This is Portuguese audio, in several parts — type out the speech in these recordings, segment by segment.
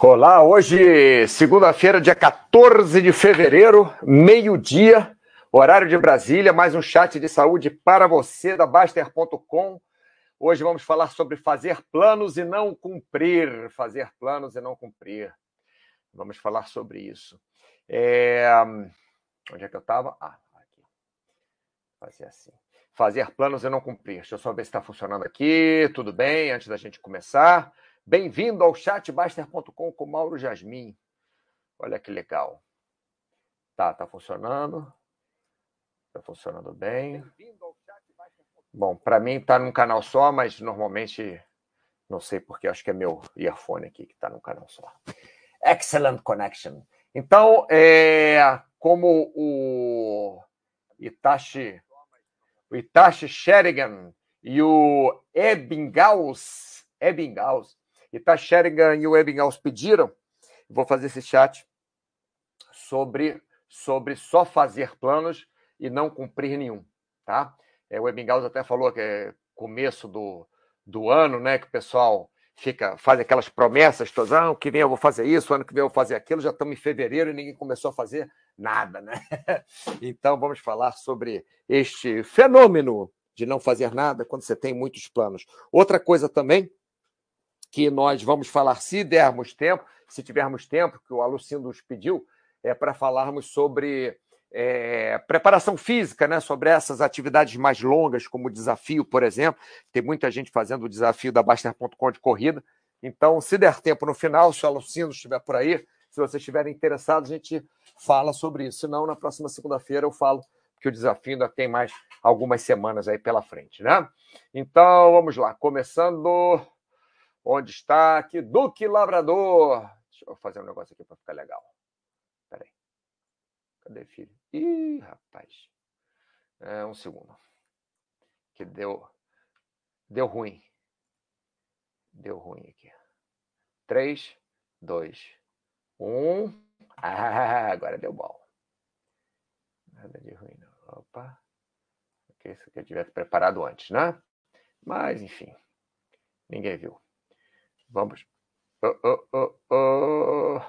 Olá, hoje, segunda-feira, dia 14 de fevereiro, meio-dia, horário de Brasília, mais um chat de saúde para você da Baster.com. Hoje vamos falar sobre fazer planos e não cumprir. Fazer planos e não cumprir. Vamos falar sobre isso. É... Onde é que eu estava? Ah, aqui. Fazer assim. Fazer planos e não cumprir. Deixa eu só ver se está funcionando aqui. Tudo bem? Antes da gente começar. Bem-vindo ao chatbaster.com com Mauro Jasmin. Olha que legal. Tá, tá funcionando. Tá funcionando bem. Bom, para mim tá num canal só, mas normalmente não sei porque, acho que é meu earphone aqui que está num canal só. Excellent connection. Então, é, como o Itachi, o Itachi Sherigan e o Ebbinghaus, Ebbinghaus e tá Sheringham e o Ebbinghaus pediram, vou fazer esse chat sobre, sobre só fazer planos e não cumprir nenhum, tá? É, o Ebbinghaus até falou que é começo do, do ano, né, que o pessoal fica faz aquelas promessas todas, ah, ano que vem eu vou fazer isso, ano que vem eu vou fazer aquilo, já estamos em fevereiro e ninguém começou a fazer nada, né? Então vamos falar sobre este fenômeno de não fazer nada quando você tem muitos planos. Outra coisa também que nós vamos falar, se dermos tempo, se tivermos tempo, que o Alucindo nos pediu, é para falarmos sobre é, preparação física, né? sobre essas atividades mais longas, como o desafio, por exemplo. Tem muita gente fazendo o desafio da Baster.com de corrida. Então, se der tempo no final, se o Alucindo estiver por aí, se vocês estiverem interessados, a gente fala sobre isso. Se não, na próxima segunda-feira eu falo que o desafio ainda tem mais algumas semanas aí pela frente, né? Então, vamos lá. Começando Onde está aqui? Duque Labrador. Deixa eu fazer um negócio aqui para ficar legal. Peraí. Cadê filho? Ih, rapaz. É, um segundo. Que deu. Deu ruim. Deu ruim aqui. Três, dois, um. Ah, agora deu bom. Nada de ruim, não. Opa. Isso que eu tivesse preparado antes, né? Mas, enfim. Ninguém viu. Vamos. Oh, oh, oh,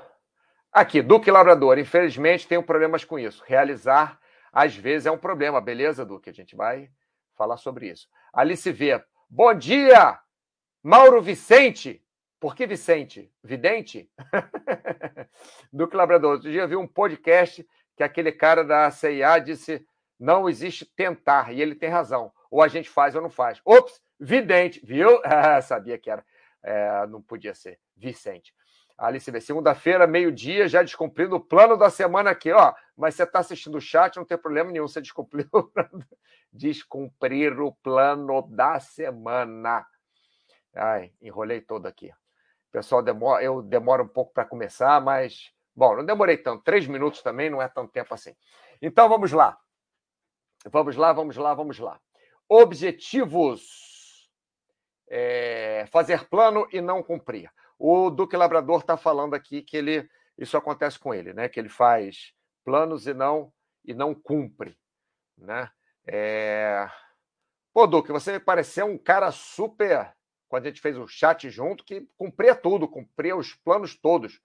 Aqui, Duque Labrador. Infelizmente, tenho problemas com isso. Realizar, às vezes, é um problema. Beleza, Duque? A gente vai falar sobre isso. Alice V. Bom dia, Mauro Vicente. Por que Vicente? Vidente? Duque Labrador. Outro dia eu vi um podcast que aquele cara da CIA disse não existe tentar, e ele tem razão. Ou a gente faz ou não faz. Ops, vidente, viu? sabia que era é, não podia ser. Vicente. Alice vê, segunda-feira, meio-dia, já descumprindo o plano da semana aqui, ó. Mas você está assistindo o chat, não tem problema nenhum, você descumpriu. Descumprir o plano da semana. Ai, enrolei todo aqui. Pessoal, demora, eu demoro um pouco para começar, mas. Bom, não demorei tanto. Três minutos também não é tanto tempo assim. Então vamos lá. Vamos lá, vamos lá, vamos lá. Objetivos é, fazer plano e não cumprir. O Duque Labrador está falando aqui que ele isso acontece com ele, né? Que ele faz planos e não e não cumpre, né? É... Pô, Duque, você me pareceu um cara super quando a gente fez o chat junto que cumpria tudo, cumpria os planos todos.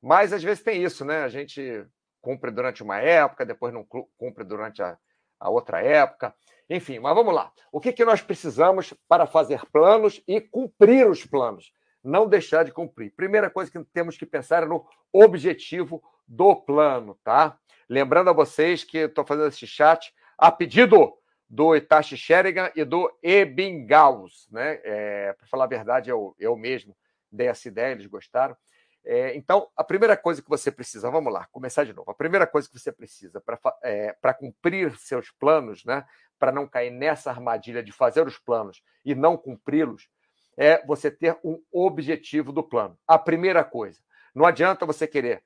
Mas às vezes tem isso, né? A gente cumpre durante uma época, depois não cumpre durante a, a outra época. Enfim, mas vamos lá. O que, que nós precisamos para fazer planos e cumprir os planos? Não deixar de cumprir. Primeira coisa que temos que pensar é no objetivo do plano, tá? Lembrando a vocês que estou fazendo esse chat a pedido do Itachi Sherigan e do Ebingaus, né? É, para falar a verdade, eu, eu mesmo dei essa ideia, eles gostaram. É, então, a primeira coisa que você precisa, vamos lá, começar de novo. A primeira coisa que você precisa para é, cumprir seus planos, né, para não cair nessa armadilha de fazer os planos e não cumpri-los, é você ter um objetivo do plano. A primeira coisa. Não adianta você querer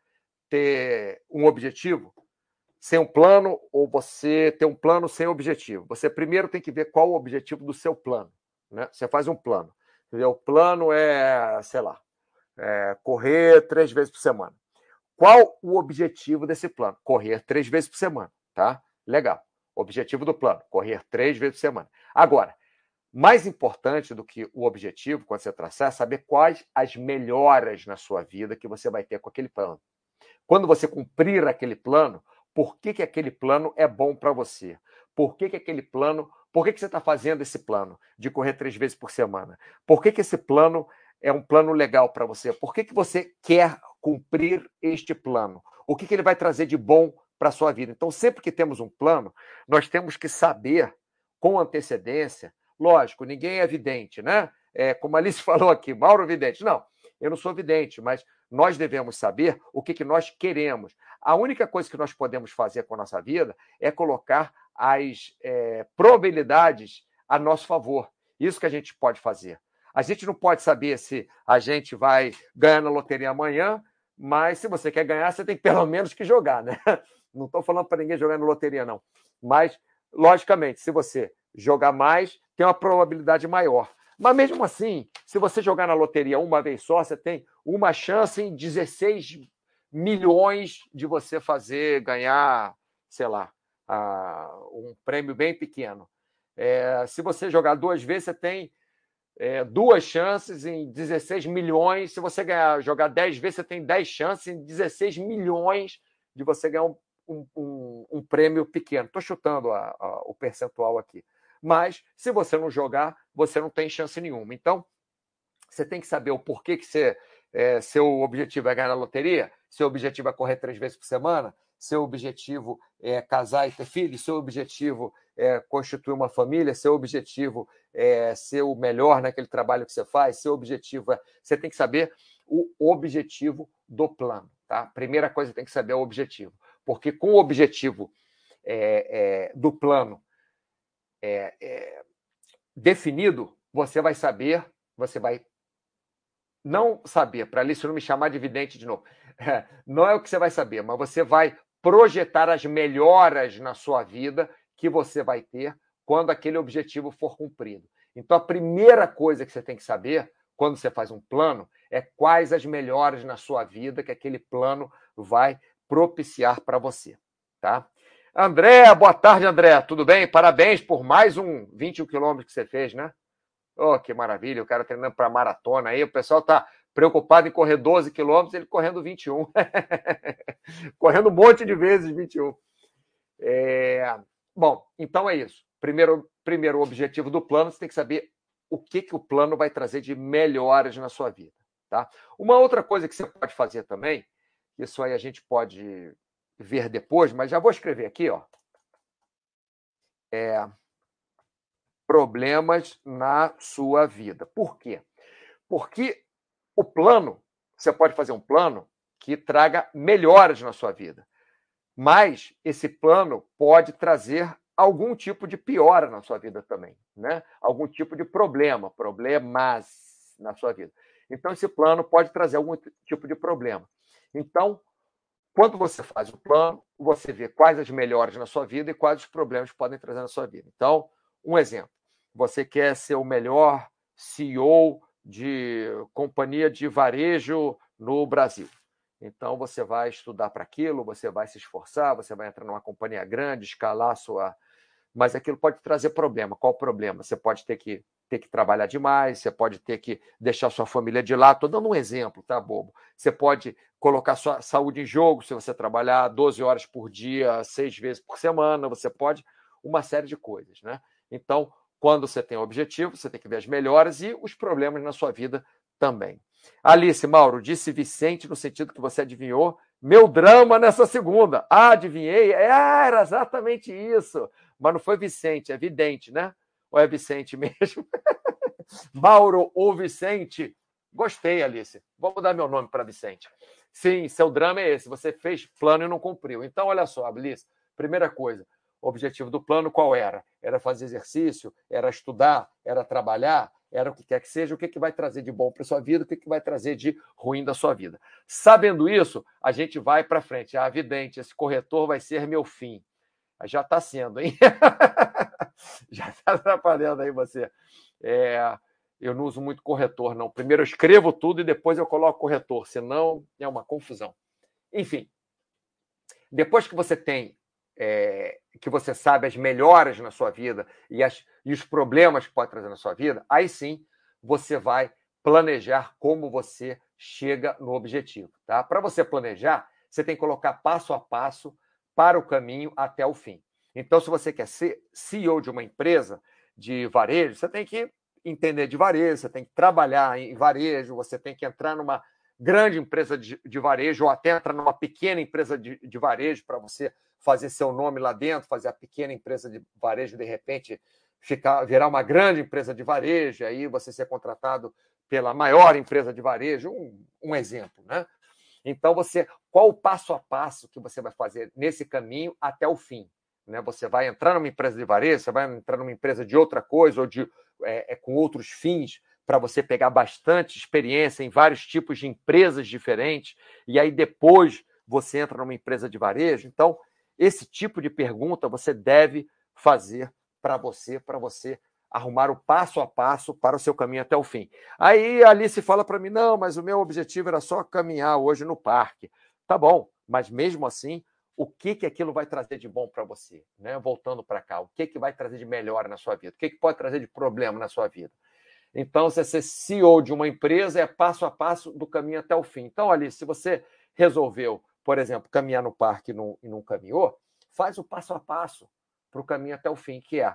ter um objetivo sem um plano ou você ter um plano sem objetivo. Você primeiro tem que ver qual o objetivo do seu plano. Né? Você faz um plano. O plano é, sei lá, é, correr três vezes por semana. Qual o objetivo desse plano? Correr três vezes por semana, tá? Legal. Objetivo do plano: correr três vezes por semana. Agora, Mais importante do que o objetivo, quando você traçar, é saber quais as melhoras na sua vida que você vai ter com aquele plano. Quando você cumprir aquele plano, por que, que aquele plano é bom para você? Por que, que aquele plano. Por que, que você está fazendo esse plano de correr três vezes por semana? Por que, que esse plano é um plano legal para você? Por que, que você quer cumprir este plano? O que, que ele vai trazer de bom para a sua vida? Então, sempre que temos um plano, nós temos que saber com antecedência Lógico, ninguém é vidente, né? É, como a Alice falou aqui, Mauro vidente. Não, eu não sou vidente, mas nós devemos saber o que, que nós queremos. A única coisa que nós podemos fazer com a nossa vida é colocar as é, probabilidades a nosso favor. Isso que a gente pode fazer. A gente não pode saber se a gente vai ganhar na loteria amanhã, mas se você quer ganhar, você tem pelo menos que jogar, né? Não estou falando para ninguém jogar na loteria, não. Mas, logicamente, se você jogar mais, tem uma probabilidade maior. Mas mesmo assim, se você jogar na loteria uma vez só, você tem uma chance em 16 milhões de você fazer ganhar, sei lá, um prêmio bem pequeno. É, se você jogar duas vezes, você tem é, duas chances em 16 milhões. Se você ganhar, jogar 10 vezes, você tem 10 chances em 16 milhões de você ganhar um, um, um, um prêmio pequeno. Estou chutando a, a, o percentual aqui. Mas se você não jogar, você não tem chance nenhuma. Então, você tem que saber o porquê que você, é, seu objetivo é ganhar na loteria, seu objetivo é correr três vezes por semana, seu objetivo é casar e ter filhos, seu objetivo é constituir uma família, seu objetivo é ser o melhor naquele trabalho que você faz, seu objetivo é. Você tem que saber o objetivo do plano. Tá? Primeira coisa tem que saber é o objetivo. Porque com o objetivo é, é, do plano é, é, definido, você vai saber, você vai não saber, para Alice não me chamar de vidente de novo, não é o que você vai saber, mas você vai projetar as melhoras na sua vida que você vai ter quando aquele objetivo for cumprido. Então, a primeira coisa que você tem que saber quando você faz um plano é quais as melhoras na sua vida que aquele plano vai propiciar para você, tá? André, boa tarde, André. Tudo bem? Parabéns por mais um 21 quilômetros que você fez, né? Oh, que maravilha. O cara treinando para maratona aí. O pessoal está preocupado em correr 12 quilômetros, ele correndo 21. correndo um monte de vezes 21. É... Bom, então é isso. Primeiro, primeiro objetivo do plano, você tem que saber o que, que o plano vai trazer de melhores na sua vida. Tá? Uma outra coisa que você pode fazer também, isso aí a gente pode ver depois, mas já vou escrever aqui, ó. É, problemas na sua vida. Por quê? Porque o plano, você pode fazer um plano que traga melhoras na sua vida, mas esse plano pode trazer algum tipo de piora na sua vida também, né? Algum tipo de problema, problemas na sua vida. Então esse plano pode trazer algum tipo de problema. Então, quando você faz o plano, você vê quais as melhores na sua vida e quais os problemas podem trazer na sua vida. Então, um exemplo: você quer ser o melhor CEO de companhia de varejo no Brasil. Então, você vai estudar para aquilo, você vai se esforçar, você vai entrar numa companhia grande, escalar sua. Mas aquilo pode trazer problema. Qual o problema? Você pode ter que ter que trabalhar demais, você pode ter que deixar sua família de lado. Estou dando um exemplo, tá, bobo? Você pode colocar sua saúde em jogo se você trabalhar 12 horas por dia, seis vezes por semana, você pode uma série de coisas, né? Então, quando você tem um objetivo, você tem que ver as melhoras e os problemas na sua vida também. Alice, Mauro, disse Vicente no sentido que você adivinhou meu drama nessa segunda. Ah, adivinhei? É, era exatamente isso. Mas não foi Vicente, é vidente, né? Ou é Vicente mesmo? Mauro ou Vicente? Gostei, Alice. Vou mudar meu nome para Vicente. Sim, seu drama é esse. Você fez plano e não cumpriu. Então, olha só, Alice. Primeira coisa, o objetivo do plano qual era? Era fazer exercício? Era estudar? Era trabalhar? Era o que quer que seja? O que, que vai trazer de bom para sua vida? O que, que vai trazer de ruim da sua vida? Sabendo isso, a gente vai para frente. Ah, evidente, esse corretor vai ser meu fim. Já está sendo, hein? Já está atrapalhando aí você. É, eu não uso muito corretor, não. Primeiro eu escrevo tudo e depois eu coloco corretor, senão é uma confusão. Enfim, depois que você tem é, que você sabe as melhoras na sua vida e, as, e os problemas que pode trazer na sua vida, aí sim você vai planejar como você chega no objetivo. Tá? Para você planejar, você tem que colocar passo a passo para o caminho até o fim. Então, se você quer ser CEO de uma empresa de varejo, você tem que entender de varejo, você tem que trabalhar em varejo, você tem que entrar numa grande empresa de, de varejo ou até entrar numa pequena empresa de, de varejo para você fazer seu nome lá dentro, fazer a pequena empresa de varejo de repente ficar virar uma grande empresa de varejo, aí você ser contratado pela maior empresa de varejo, um, um exemplo, né? Então você, qual o passo a passo que você vai fazer nesse caminho até o fim? Né? Você vai entrar numa empresa de varejo, você vai entrar numa empresa de outra coisa ou de é, é com outros fins para você pegar bastante experiência em vários tipos de empresas diferentes e aí depois você entra numa empresa de varejo. Então esse tipo de pergunta você deve fazer para você, para você arrumar o passo a passo para o seu caminho até o fim. Aí a Alice fala para mim: não, mas o meu objetivo era só caminhar hoje no parque. Tá bom, mas mesmo assim, o que, que aquilo vai trazer de bom para você? Né? Voltando para cá, o que, que vai trazer de melhor na sua vida? O que, que pode trazer de problema na sua vida? Então, você ser CEO de uma empresa é passo a passo do caminho até o fim. Então, Alice, se você resolveu, por exemplo, caminhar no parque e não, caminhou, faz o passo a passo para o caminho até o fim, que é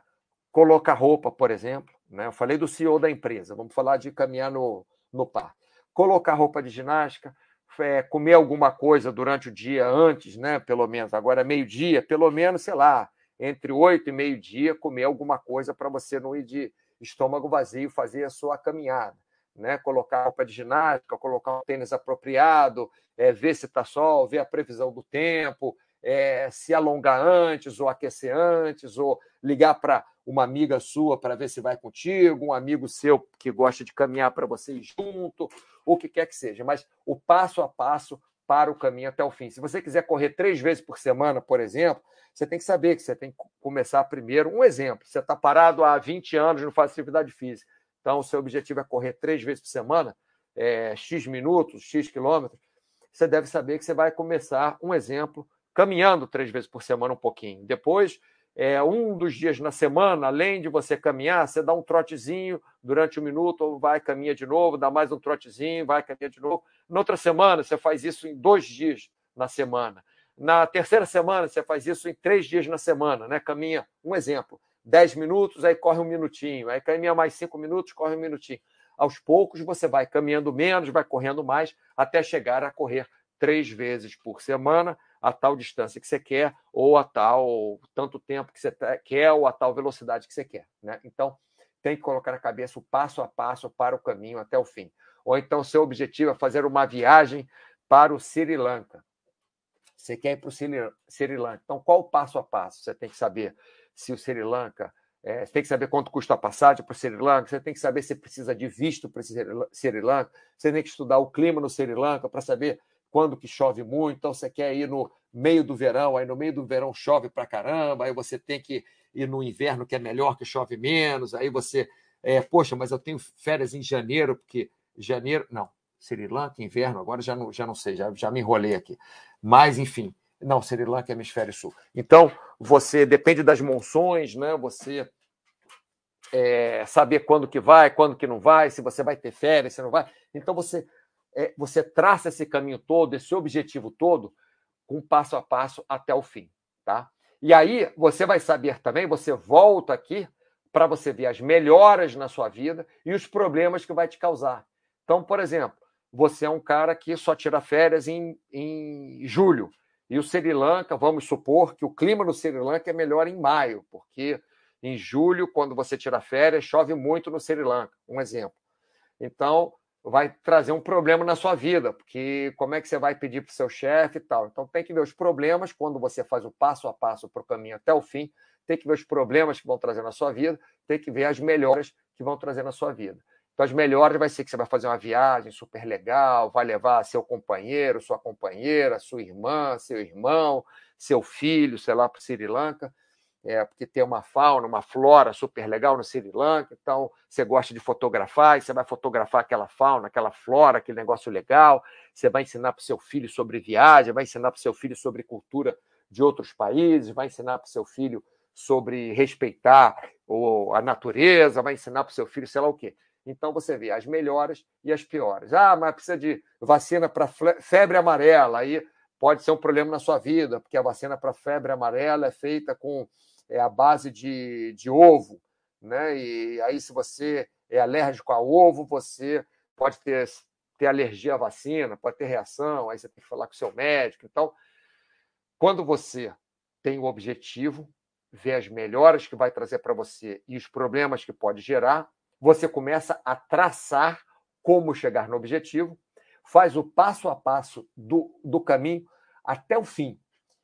colocar roupa, por exemplo. Né? Eu falei do CEO da empresa, vamos falar de caminhar no, no parque. Colocar roupa de ginástica, é, comer alguma coisa durante o dia antes, né? Pelo menos, agora é meio-dia, pelo menos, sei lá, entre oito e meio-dia, comer alguma coisa para você não ir de estômago vazio fazer a sua caminhada. Né? Colocar roupa de ginástica, colocar um tênis apropriado, é, ver se está sol, ver a previsão do tempo, é, se alongar antes ou aquecer antes, ou ligar para uma amiga sua para ver se vai contigo, um amigo seu que gosta de caminhar para vocês junto, o que quer que seja. Mas o passo a passo para o caminho até o fim. Se você quiser correr três vezes por semana, por exemplo, você tem que saber que você tem que começar primeiro. Um exemplo: você está parado há 20 anos, não faz atividade física. Então, o seu objetivo é correr três vezes por semana, é, X minutos, X quilômetros. Você deve saber que você vai começar, um exemplo, caminhando três vezes por semana um pouquinho. Depois, é, um dos dias na semana, além de você caminhar, você dá um trotezinho durante um minuto, ou vai, caminha de novo, dá mais um trotezinho, vai, caminha de novo. Na outra semana, você faz isso em dois dias na semana. Na terceira semana, você faz isso em três dias na semana, né? Caminha, um exemplo, dez minutos, aí corre um minutinho, aí caminha mais cinco minutos, corre um minutinho. Aos poucos, você vai caminhando menos, vai correndo mais, até chegar a correr três vezes por semana, a tal distância que você quer, ou a tal tanto tempo que você quer, ou a tal velocidade que você quer. Né? Então, tem que colocar na cabeça o passo a passo para o caminho até o fim. Ou então, seu objetivo é fazer uma viagem para o Sri Lanka. Você quer ir para o Sri Lanka. Então, qual o passo a passo? Você tem que saber se o Sri Lanka. É, você tem que saber quanto custa a passagem para o Sri Lanka, você tem que saber se precisa de visto para o Sri Lanka, você tem que estudar o clima no Sri Lanka para saber quando que chove muito, então você quer ir no meio do verão, aí no meio do verão chove para caramba, aí você tem que ir no inverno que é melhor, que chove menos, aí você, é, poxa, mas eu tenho férias em janeiro, porque janeiro, não, Sri Lanka, inverno, agora já não, já não sei, já, já me enrolei aqui. Mas, enfim, não, Sri Lanka é hemisfério sul. Então, você depende das monções, né? Você é, saber quando que vai, quando que não vai, se você vai ter férias, se não vai. Então, você é, você traça esse caminho todo, esse objetivo todo, com passo a passo até o fim, tá? E aí você vai saber também, você volta aqui para você ver as melhoras na sua vida e os problemas que vai te causar. Então, por exemplo, você é um cara que só tira férias em, em julho. E o Sri Lanka, vamos supor que o clima no Sri Lanka é melhor em maio, porque em julho, quando você tira férias, chove muito no Sri Lanka, um exemplo. Então, vai trazer um problema na sua vida, porque como é que você vai pedir para o seu chefe e tal. Então tem que ver os problemas quando você faz o passo a passo para o caminho até o fim, tem que ver os problemas que vão trazer na sua vida, tem que ver as melhoras que vão trazer na sua vida. Então as melhoras vai ser que você vai fazer uma viagem super legal, vai levar seu companheiro, sua companheira, sua irmã, seu irmão, seu filho, sei lá, para Sri Lanka é, porque tem uma fauna, uma flora super legal no Sri Lanka, então você gosta de fotografar, e você vai fotografar aquela fauna, aquela flora, aquele negócio legal, você vai ensinar para o seu filho sobre viagem, vai ensinar para o seu filho sobre cultura de outros países, vai ensinar para o seu filho sobre respeitar a natureza, vai ensinar para o seu filho sei lá o quê. Então você vê as melhores e as piores. Ah, mas precisa de vacina para febre amarela. Aí pode ser um problema na sua vida, porque a vacina para febre amarela é feita com é, a base de, de ovo. Né? E aí, se você é alérgico a ovo, você pode ter, ter alergia à vacina, pode ter reação, aí você tem que falar com o seu médico. Então, quando você tem o objetivo, vê as melhoras que vai trazer para você e os problemas que pode gerar, você começa a traçar como chegar no objetivo, faz o passo a passo do, do caminho até o fim.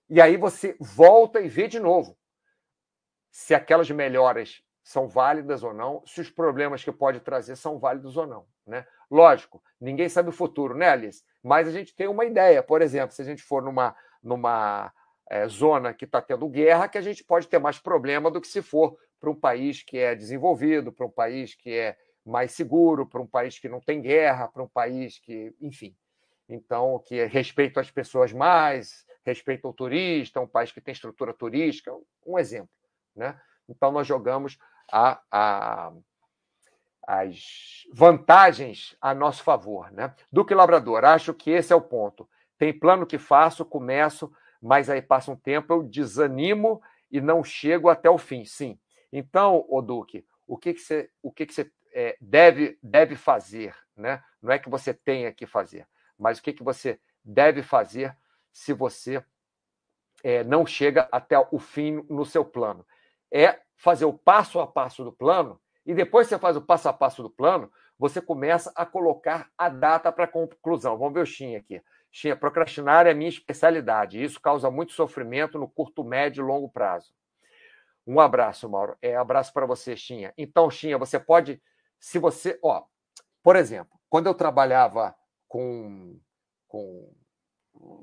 E aí você volta e vê de novo se aquelas melhoras são válidas ou não, se os problemas que pode trazer são válidos ou não. Né? Lógico, ninguém sabe o futuro, né, Alice? Mas a gente tem uma ideia. Por exemplo, se a gente for numa, numa é, zona que está tendo guerra, que a gente pode ter mais problema do que se for para um país que é desenvolvido, para um país que é mais seguro, para um país que não tem guerra, para um país que, enfim. Então, que respeita as pessoas mais, respeita o turista, um país que tem estrutura turística, um exemplo. Né? Então, nós jogamos a, a, as vantagens a nosso favor. Né? Duque Labrador, acho que esse é o ponto. Tem plano que faço, começo, mas aí passa um tempo, eu desanimo e não chego até o fim. Sim, então, o Duque, o que, que você, o que, que você é, deve, deve fazer? Né? Não é que você tenha que fazer, mas o que, que você deve fazer se você é, não chega até o fim no seu plano? É fazer o passo a passo do plano, e depois que você faz o passo a passo do plano, você começa a colocar a data para conclusão. Vamos ver o Shin aqui. Shin, procrastinar é minha especialidade. Isso causa muito sofrimento no curto, médio e longo prazo. Um abraço, Mauro. É abraço para você, Xinha. Então, Xinha, você pode, se você, ó, por exemplo, quando eu trabalhava com, com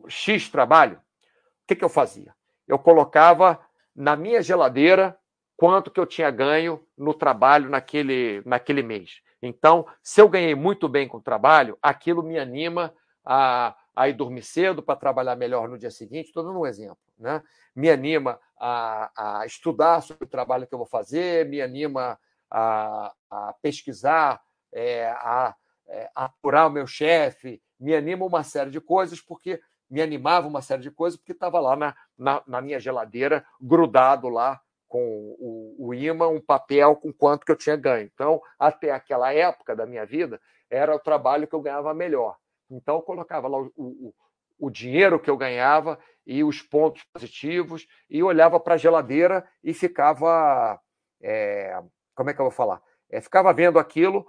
X trabalho, o que, que eu fazia? Eu colocava na minha geladeira quanto que eu tinha ganho no trabalho naquele, naquele mês. Então, se eu ganhei muito bem com o trabalho, aquilo me anima a, a ir dormir cedo para trabalhar melhor no dia seguinte. Estou dando um exemplo. Né? Me anima a, a, estudar sobre o trabalho que eu vou fazer, me anima a, a pesquisar, é, a, é, apurar o meu chefe, me anima uma série de coisas, porque me animava uma série de coisas, porque estava lá na, na, na, minha geladeira, grudado lá com o, o imã, um papel com quanto que eu tinha ganho. Então, até aquela época da minha vida, era o trabalho que eu ganhava melhor. Então, eu colocava lá o, o, o dinheiro que eu ganhava e os pontos positivos e olhava para a geladeira e ficava. É, como é que eu vou falar? É, ficava vendo aquilo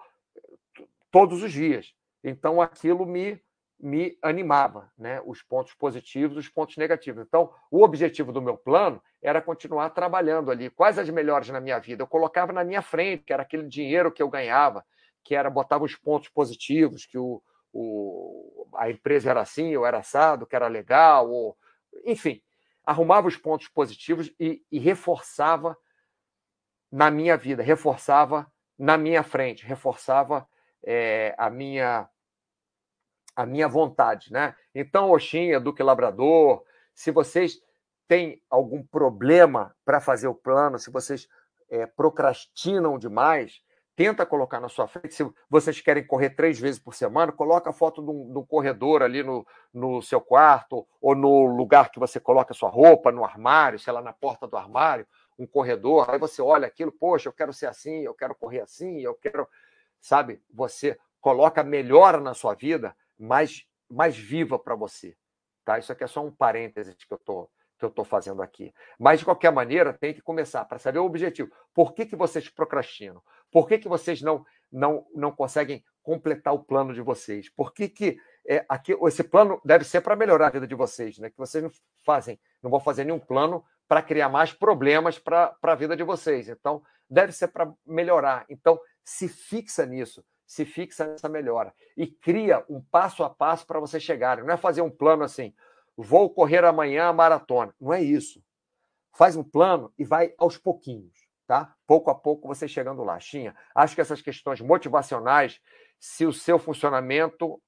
todos os dias. Então, aquilo me, me animava, né? os pontos positivos os pontos negativos. Então, o objetivo do meu plano era continuar trabalhando ali. Quais as melhores na minha vida? Eu colocava na minha frente, que era aquele dinheiro que eu ganhava, que era botava os pontos positivos, que o, o, a empresa era assim, eu era assado, que era legal, ou, enfim, arrumava os pontos positivos e, e reforçava na minha vida, reforçava na minha frente, reforçava é, a minha a minha vontade, né? Então, Oxinha, Duque Labrador, se vocês têm algum problema para fazer o plano, se vocês é, procrastinam demais, tenta colocar na sua frente. Se vocês querem correr três vezes por semana, coloca a foto um, corredor ali no, no seu quarto, ou no lugar que você coloca a sua roupa, no armário, sei lá, na porta do armário, um corredor. Aí você olha aquilo, poxa, eu quero ser assim, eu quero correr assim, eu quero. Sabe? Você coloca melhora na sua vida, mais, mais viva para você. Tá? Isso aqui é só um parênteses que eu estou que eu estou fazendo aqui. Mas, de qualquer maneira, tem que começar para saber o objetivo. Por que, que vocês procrastinam? Por que, que vocês não, não, não conseguem completar o plano de vocês? Por que, que é, aqui, esse plano deve ser para melhorar a vida de vocês, né? que vocês não fazem, não vão fazer nenhum plano para criar mais problemas para a vida de vocês. Então, deve ser para melhorar. Então, se fixa nisso, se fixa nessa melhora e cria um passo a passo para vocês chegarem. Não é fazer um plano assim, vou correr amanhã a maratona. Não é isso. Faz um plano e vai aos pouquinhos, tá? Pouco a pouco você chegando lá. Xinha, acho que essas questões motivacionais, se o seu funcionamento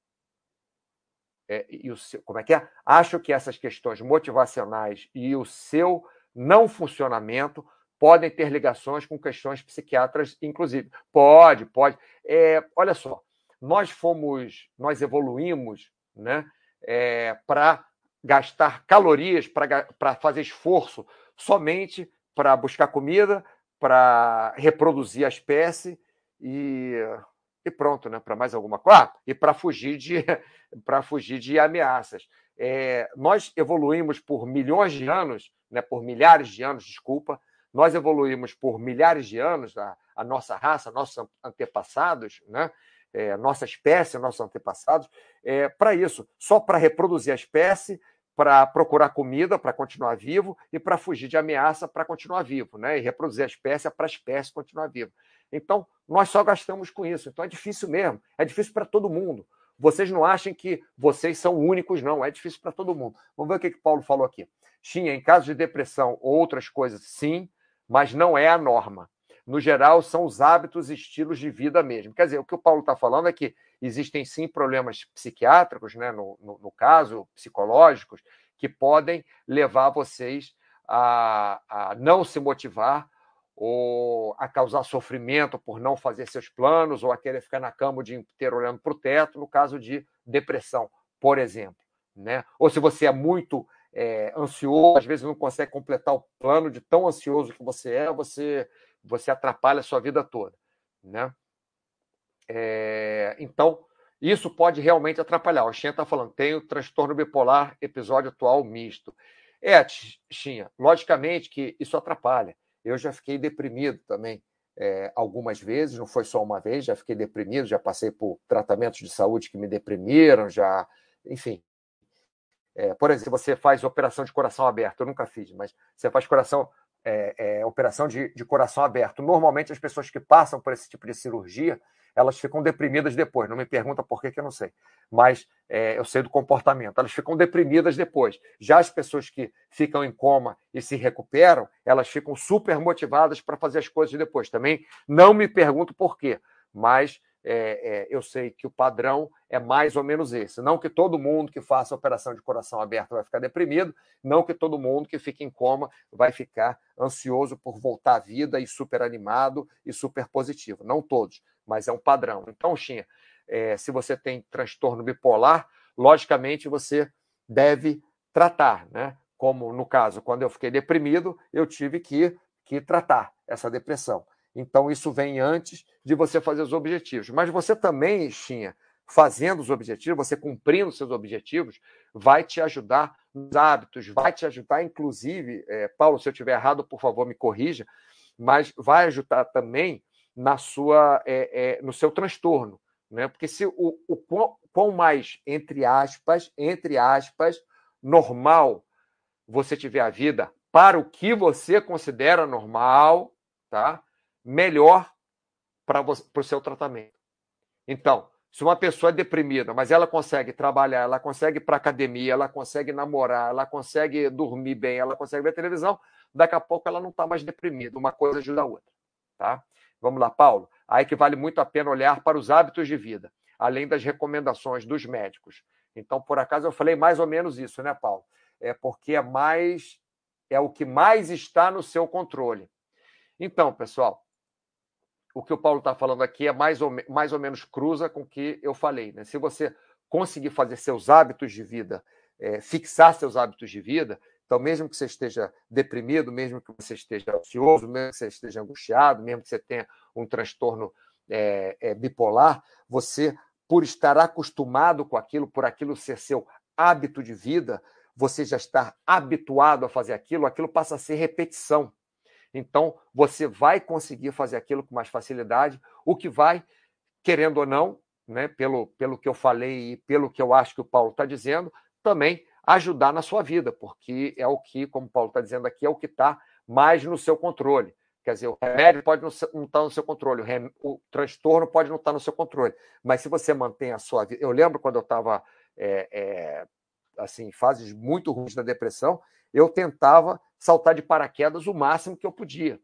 é, e o seu, como é que é? Acho que essas questões motivacionais e o seu não funcionamento podem ter ligações com questões psiquiátricas, inclusive. Pode, pode. É, olha só, nós fomos, nós evoluímos, né, é, para gastar calorias, para fazer esforço somente para buscar comida, para reproduzir a espécie e, e pronto, né? Para mais alguma coisa. Ah, e para fugir de para fugir de ameaças. É, nós evoluímos por milhões de anos, né? Por milhares de anos, desculpa. Nós evoluímos por milhares de anos a, a nossa raça, nossos antepassados, né? É, nossa espécie, nossos antepassados, é, para isso, só para reproduzir a espécie, para procurar comida para continuar vivo e para fugir de ameaça para continuar vivo, né? E reproduzir a espécie para a espécie continuar viva. Então, nós só gastamos com isso. Então, é difícil mesmo. É difícil para todo mundo. Vocês não achem que vocês são únicos, não. É difícil para todo mundo. Vamos ver o que, que Paulo falou aqui. Tinha, em caso de depressão ou outras coisas, sim, mas não é a norma. No geral, são os hábitos e estilos de vida mesmo. Quer dizer, o que o Paulo está falando é que existem sim problemas psiquiátricos, né, no, no, no caso, psicológicos, que podem levar vocês a, a não se motivar ou a causar sofrimento por não fazer seus planos, ou a querer ficar na cama o dia inteiro olhando para o teto, no caso de depressão, por exemplo. Né? Ou se você é muito é, ansioso, às vezes não consegue completar o plano de tão ansioso que você é, você, você atrapalha a sua vida toda. Né? É, então, isso pode realmente atrapalhar. O Xinha está falando, tenho transtorno bipolar, episódio atual misto. É, Xinha, logicamente que isso atrapalha. Eu já fiquei deprimido também é, algumas vezes, não foi só uma vez, já fiquei deprimido, já passei por tratamentos de saúde que me deprimiram, já, enfim. É, por exemplo, você faz operação de coração aberto, eu nunca fiz, mas você faz coração, é, é operação de, de coração aberto. Normalmente as pessoas que passam por esse tipo de cirurgia, elas ficam deprimidas depois. Não me pergunta por que, que eu não sei. Mas é, eu sei do comportamento. Elas ficam deprimidas depois. Já as pessoas que ficam em coma e se recuperam, elas ficam super motivadas para fazer as coisas depois. Também não me pergunto por quê, mas é, é, eu sei que o padrão é mais ou menos esse. Não que todo mundo que faça operação de coração aberto vai ficar deprimido, não que todo mundo que fica em coma vai ficar ansioso por voltar à vida e super animado e super positivo. Não todos mas é um padrão. Então, Xinha, é, se você tem transtorno bipolar, logicamente você deve tratar, né? Como no caso, quando eu fiquei deprimido, eu tive que, que tratar essa depressão. Então, isso vem antes de você fazer os objetivos. Mas você também, Xinha, fazendo os objetivos, você cumprindo seus objetivos, vai te ajudar nos hábitos, vai te ajudar, inclusive, é, Paulo, se eu estiver errado, por favor, me corrija, mas vai ajudar também na sua, é, é, no seu transtorno. Né? Porque se o, o quão, quão mais, entre aspas, entre aspas, normal você tiver a vida para o que você considera normal, tá? Melhor para o seu tratamento. Então, se uma pessoa é deprimida, mas ela consegue trabalhar, ela consegue ir para academia, ela consegue namorar, ela consegue dormir bem, ela consegue ver televisão, daqui a pouco ela não está mais deprimida. Uma coisa ajuda a outra. Tá? Vamos lá, Paulo. Aí que vale muito a pena olhar para os hábitos de vida, além das recomendações dos médicos. Então, por acaso, eu falei mais ou menos isso, né, Paulo? É porque é mais é o que mais está no seu controle. Então, pessoal, o que o Paulo está falando aqui é mais ou, mais ou menos cruza com o que eu falei. Né? Se você conseguir fazer seus hábitos de vida, é, fixar seus hábitos de vida, então, mesmo que você esteja deprimido, mesmo que você esteja ansioso, mesmo que você esteja angustiado, mesmo que você tenha um transtorno é, é, bipolar, você, por estar acostumado com aquilo, por aquilo ser seu hábito de vida, você já está habituado a fazer aquilo, aquilo passa a ser repetição. Então, você vai conseguir fazer aquilo com mais facilidade, o que vai, querendo ou não, né, pelo, pelo que eu falei e pelo que eu acho que o Paulo está dizendo, também ajudar na sua vida, porque é o que, como o Paulo está dizendo aqui, é o que está mais no seu controle. Quer dizer, o remédio pode não estar tá no seu controle, o, rem... o, transtorno pode não estar tá no seu controle. Mas se você mantém a sua vida. Eu lembro quando eu estava é, é, assim, em fases muito ruins da depressão, eu tentava saltar de paraquedas o máximo que eu podia,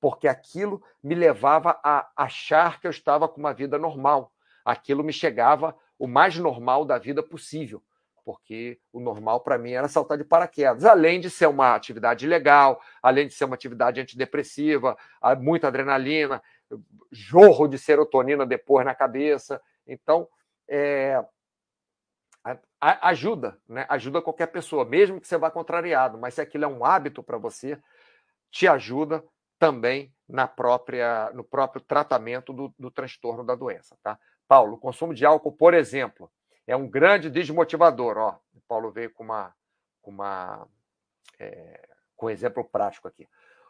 porque aquilo me levava a achar que eu estava com uma vida normal. Aquilo me chegava o mais normal da vida possível porque o normal para mim era saltar de paraquedas, além de ser uma atividade legal, além de ser uma atividade antidepressiva, muita adrenalina, jorro de serotonina depois na cabeça. Então, é, ajuda, né? Ajuda qualquer pessoa, mesmo que você vá contrariado, mas se aquilo é um hábito para você, te ajuda também na própria, no próprio tratamento do, do transtorno da doença, tá? Paulo, o consumo de álcool, por exemplo, é um grande desmotivador. Ó, o Paulo veio com uma, com uma é, com um exemplo prático aqui.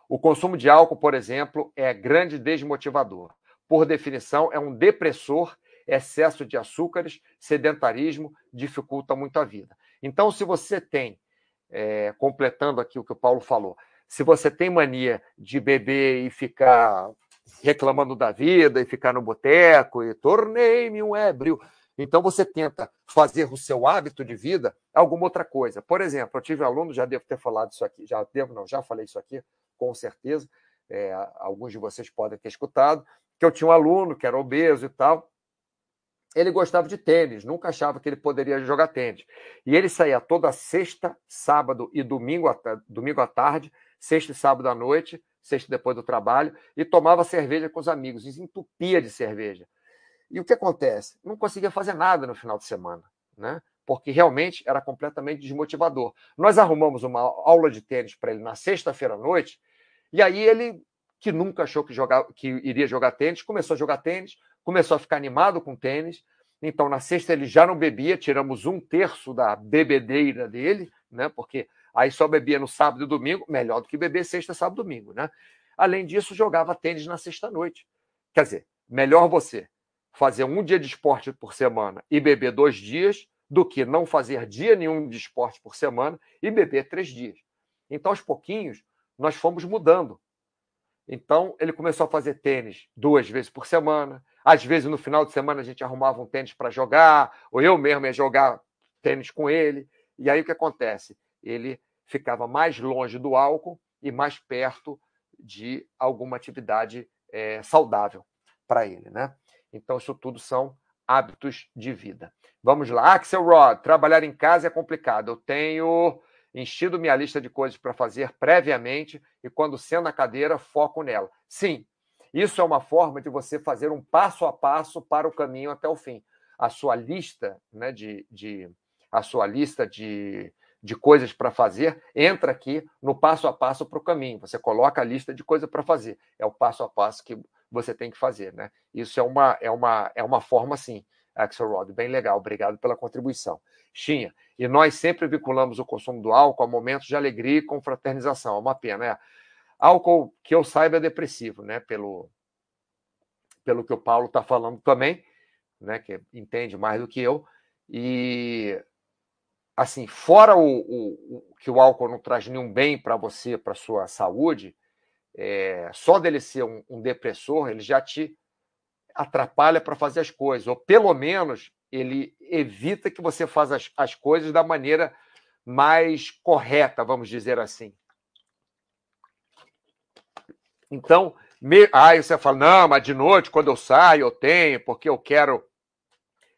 O consumo de álcool, por exemplo, é grande desmotivador. Por definição, é um depressor, excesso de açúcares, sedentarismo, dificulta muito a vida. Então, se você tem, é, completando aqui o que o Paulo falou, se você tem mania de beber e ficar reclamando da vida e ficar no boteco e tornei-me um ébrio, então você tenta fazer o seu hábito de vida alguma outra coisa. Por exemplo, eu tive aluno, já devo ter falado isso aqui, já devo, não, já falei isso aqui, com certeza. É, alguns de vocês podem ter escutado, que eu tinha um aluno que era obeso e tal. Ele gostava de tênis, nunca achava que ele poderia jogar tênis. E ele saía toda sexta, sábado e domingo, domingo à tarde, sexta e sábado à noite, sexta depois do trabalho, e tomava cerveja com os amigos, e entupia de cerveja. E o que acontece? Não conseguia fazer nada no final de semana, né? porque realmente era completamente desmotivador. Nós arrumamos uma aula de tênis para ele na sexta-feira à noite, e aí ele, que nunca achou que, jogava, que iria jogar tênis, começou a jogar tênis, começou a ficar animado com tênis. Então, na sexta ele já não bebia, tiramos um terço da bebedeira dele, né? Porque aí só bebia no sábado e domingo, melhor do que beber sexta, sábado e domingo, né? Além disso, jogava tênis na sexta-noite. Quer dizer, melhor você fazer um dia de esporte por semana e beber dois dias do que não fazer dia nenhum de esporte por semana e beber três dias. Então, aos pouquinhos, nós fomos mudando. Então, ele começou a fazer tênis duas vezes por semana. Às vezes, no final de semana, a gente arrumava um tênis para jogar, ou eu mesmo ia jogar tênis com ele. E aí, o que acontece? Ele ficava mais longe do álcool e mais perto de alguma atividade é, saudável para ele, né? Então, isso tudo são hábitos de vida. Vamos lá. Axel Rod, trabalhar em casa é complicado. Eu tenho enchido minha lista de coisas para fazer previamente e, quando sendo na cadeira, foco nela. Sim, isso é uma forma de você fazer um passo a passo para o caminho até o fim. A sua lista né, de, de a sua lista de, de coisas para fazer entra aqui no passo a passo para o caminho. Você coloca a lista de coisas para fazer. É o passo a passo que você tem que fazer, né? Isso é uma, é uma, é uma forma, sim, Axelrod, bem legal. Obrigado pela contribuição. Xinha, e nós sempre vinculamos o consumo do álcool a momentos de alegria e confraternização. É uma pena, é. Álcool, que eu saiba, é depressivo, né? Pelo, pelo que o Paulo está falando também, né? Que entende mais do que eu. E, assim, fora o, o, o que o álcool não traz nenhum bem para você, para sua saúde, é, só dele ser um, um, depressor, ele já te atrapalha para fazer as coisas, ou pelo menos ele evita que você faça as, as coisas da maneira mais correta, vamos dizer assim. Então, me... aí você fala, não, mas de noite, quando eu saio, eu tenho, porque eu quero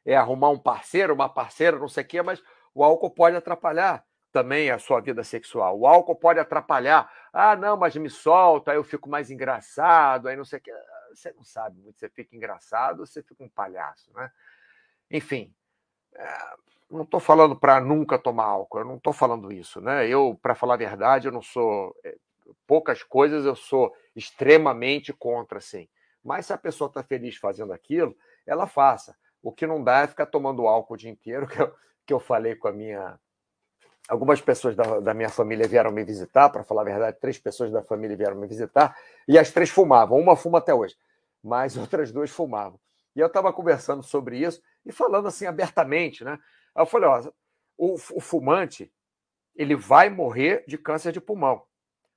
é, arrumar um parceiro, uma parceira, não sei o quê, mas o álcool pode atrapalhar também a sua vida sexual. O álcool pode atrapalhar. Ah, não, mas me solta, aí eu fico mais engraçado, aí não sei o que. Você não sabe muito, você fica engraçado ou você fica um palhaço, né? Enfim, é, não estou falando para nunca tomar álcool, eu não estou falando isso, né? Eu, para falar a verdade, eu não sou. É, poucas coisas eu sou extremamente contra, assim. Mas se a pessoa está feliz fazendo aquilo, ela faça. O que não dá é ficar tomando álcool o dia inteiro, que eu, que eu falei com a minha algumas pessoas da, da, minha família vieram me visitar, para falar a verdade, três pessoas da família vieram me visitar, e as três fumavam. Uma fuma até hoje, mas outras duas fumavam. E eu estava conversando sobre isso e falando assim abertamente, né? Eu falei: ó, o, o fumante ele vai morrer de câncer de pulmão.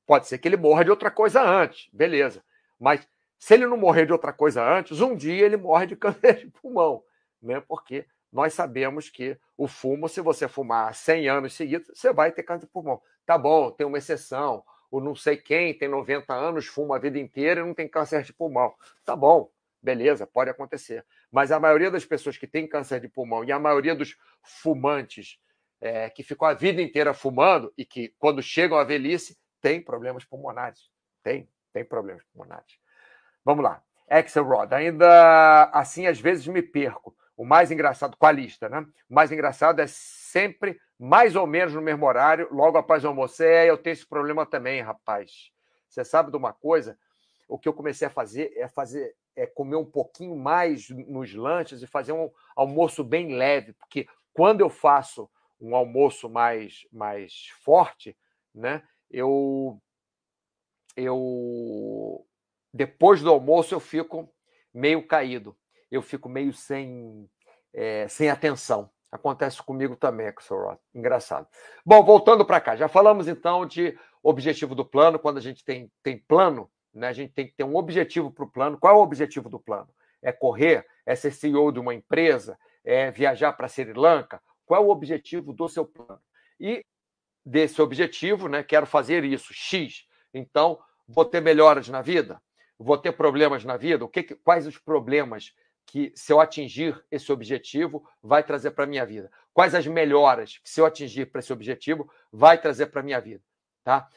Pode ser que ele morra de outra coisa antes, beleza. Mas se ele não morrer de outra coisa antes, um dia ele morre de câncer de pulmão, né? Porque nós sabemos que o fumo, se você fumar 100 anos seguidos, você vai ter câncer de pulmão. Tá bom, tem uma exceção. O não sei quem tem 90 anos, fuma a vida inteira e não tem câncer de pulmão. Tá bom, beleza, pode acontecer. Mas a maioria das pessoas que têm câncer de pulmão e a maioria dos fumantes é, que ficam a vida inteira fumando e que, quando chegam à velhice, tem problemas pulmonares. Tem, tem problemas pulmonares. Vamos lá. Axelrod. Ainda assim, às vezes me perco. O mais engraçado, com a lista, né? O mais engraçado é sempre mais ou menos no mesmo horário, logo após o almoço. É, eu tenho esse problema também, rapaz. Você sabe de uma coisa? O que eu comecei a fazer é fazer é comer um pouquinho mais nos lanches e fazer um almoço bem leve, porque quando eu faço um almoço mais mais forte, né? Eu eu depois do almoço eu fico meio caído, eu fico meio sem, é, sem atenção. Acontece comigo também, Axel Engraçado. Bom, voltando para cá, já falamos então de objetivo do plano. Quando a gente tem, tem plano, né, a gente tem que ter um objetivo para o plano. Qual é o objetivo do plano? É correr? É ser CEO de uma empresa? É viajar para Sri Lanka? Qual é o objetivo do seu plano? E desse objetivo, né, quero fazer isso, X. Então, vou ter melhoras na vida? vou ter problemas na vida? O que, quais os problemas que, se eu atingir esse objetivo, vai trazer para a minha vida? Quais as melhoras que, se eu atingir para esse objetivo, vai trazer para a minha vida? Tá?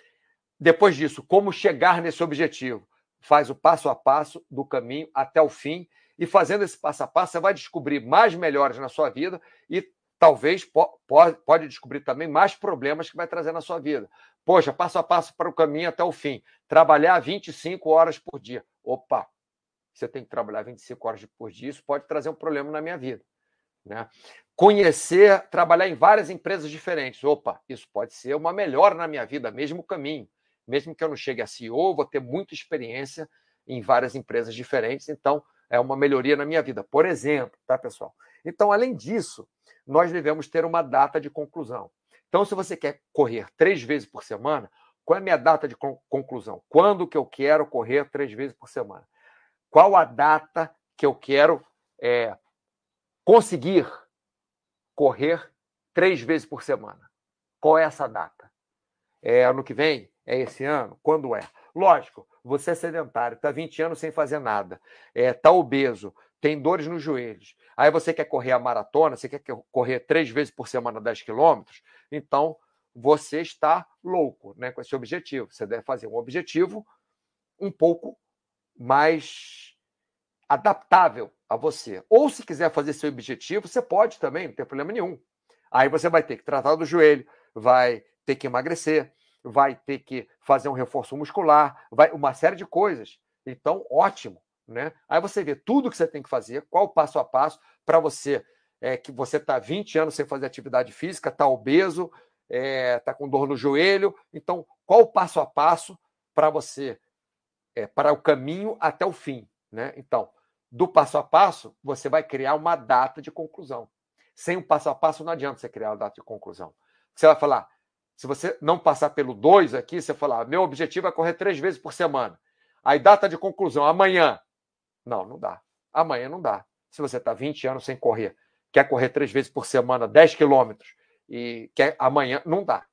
Depois disso, como chegar nesse objetivo? Faz o passo a passo do caminho até o fim. E fazendo esse passo a passo, você vai descobrir mais melhoras na sua vida e talvez po pode descobrir também mais problemas que vai trazer na sua vida. Poxa, passo a passo para o caminho até o fim. Trabalhar 25 horas por dia. Opa, você tem que trabalhar 25 horas por dia, isso pode trazer um problema na minha vida. Né? Conhecer, trabalhar em várias empresas diferentes. Opa, isso pode ser uma melhora na minha vida, mesmo caminho. Mesmo que eu não chegue a CEO, vou ter muita experiência em várias empresas diferentes, então é uma melhoria na minha vida. Por exemplo, tá, pessoal? Então, além disso, nós devemos ter uma data de conclusão. Então, se você quer correr três vezes por semana, qual é a minha data de conclusão? Quando que eu quero correr três vezes por semana? Qual a data que eu quero é, conseguir correr três vezes por semana? Qual é essa data? É ano que vem? É esse ano? Quando é? Lógico, você é sedentário, está 20 anos sem fazer nada, está é, tá obeso, tem dores nos joelhos. Aí você quer correr a maratona, você quer correr três vezes por semana 10 quilômetros, então você está louco né, com esse objetivo. Você deve fazer um objetivo um pouco mais adaptável a você. Ou se quiser fazer seu objetivo, você pode também, não tem problema nenhum. Aí você vai ter que tratar do joelho, vai ter que emagrecer, vai ter que fazer um reforço muscular, vai uma série de coisas. Então, ótimo. Né? Aí você vê tudo que você tem que fazer, qual o passo a passo para você é, que você está 20 anos sem fazer atividade física, está obeso, está é, tá com dor no joelho. Então, qual o passo a passo para você, é, para o caminho até o fim? Né? Então, do passo a passo, você vai criar uma data de conclusão. Sem um passo a passo, não adianta você criar uma data de conclusão. Você vai falar, se você não passar pelo 2 aqui, você falar, meu objetivo é correr três vezes por semana. Aí, data de conclusão, amanhã. Não, não dá. Amanhã não dá. Se você está 20 anos sem correr, quer correr três vezes por semana, 10 quilômetros, e quer amanhã, não dá.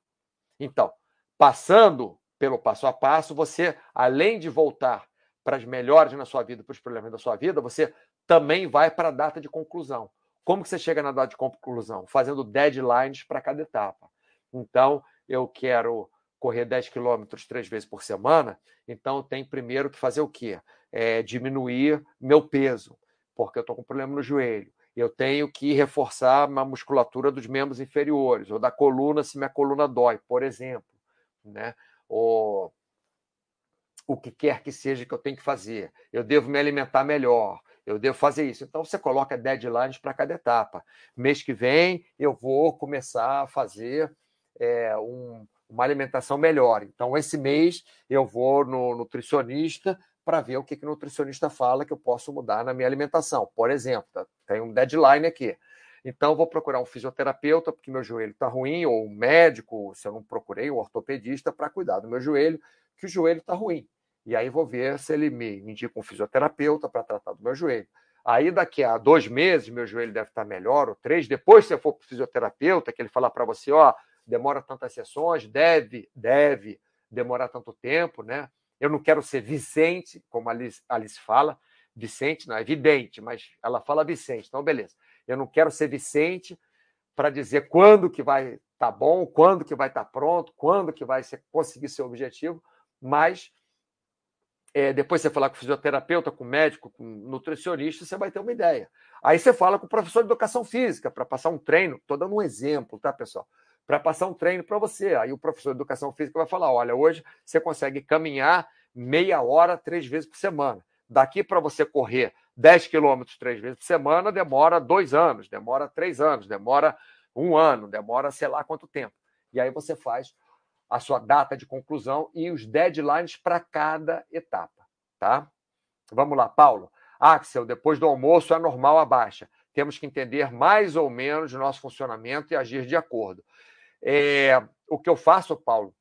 Então, passando pelo passo a passo, você, além de voltar para as melhores na sua vida, para os problemas da sua vida, você também vai para a data de conclusão. Como que você chega na data de conclusão? Fazendo deadlines para cada etapa. Então, eu quero correr 10 quilômetros três vezes por semana, então tem primeiro que fazer o quê? É, diminuir meu peso, porque eu estou com problema no joelho. Eu tenho que reforçar a musculatura dos membros inferiores, ou da coluna, se minha coluna dói, por exemplo. Né? Ou o que quer que seja que eu tenho que fazer. Eu devo me alimentar melhor, eu devo fazer isso. Então você coloca deadlines para cada etapa. Mês que vem eu vou começar a fazer é, um, uma alimentação melhor. Então, esse mês eu vou no nutricionista para ver o que, que o nutricionista fala que eu posso mudar na minha alimentação. Por exemplo, tá, tem um deadline aqui. Então, vou procurar um fisioterapeuta, porque meu joelho está ruim, ou um médico, se eu não procurei, um ortopedista, para cuidar do meu joelho, que o joelho está ruim. E aí vou ver se ele me, indica um fisioterapeuta para tratar do meu joelho. Aí, daqui a dois meses, meu joelho deve estar melhor, ou três. Depois, se eu for para o fisioterapeuta, que ele falar para você, ó, demora tantas sessões, deve, deve demorar tanto tempo, né? Eu não quero ser Vicente, como a Alice, Alice fala, Vicente não é vidente, mas ela fala Vicente, então beleza. Eu não quero ser Vicente para dizer quando que vai estar tá bom, quando que vai estar tá pronto, quando que vai ser, conseguir seu objetivo, mas é, depois você falar com fisioterapeuta, com médico, com nutricionista, você vai ter uma ideia. Aí você fala com o professor de educação física para passar um treino. Estou dando um exemplo, tá, pessoal? Para passar um treino para você. Aí o professor de educação física vai falar: olha, hoje você consegue caminhar meia hora três vezes por semana. Daqui para você correr 10 quilômetros três vezes por semana demora dois anos, demora três anos, demora um ano, demora sei lá quanto tempo. E aí você faz a sua data de conclusão e os deadlines para cada etapa, tá? Vamos lá, Paulo. Axel, depois do almoço é normal a baixa. Temos que entender mais ou menos o nosso funcionamento e agir de acordo. É, o que eu faço, Paulo,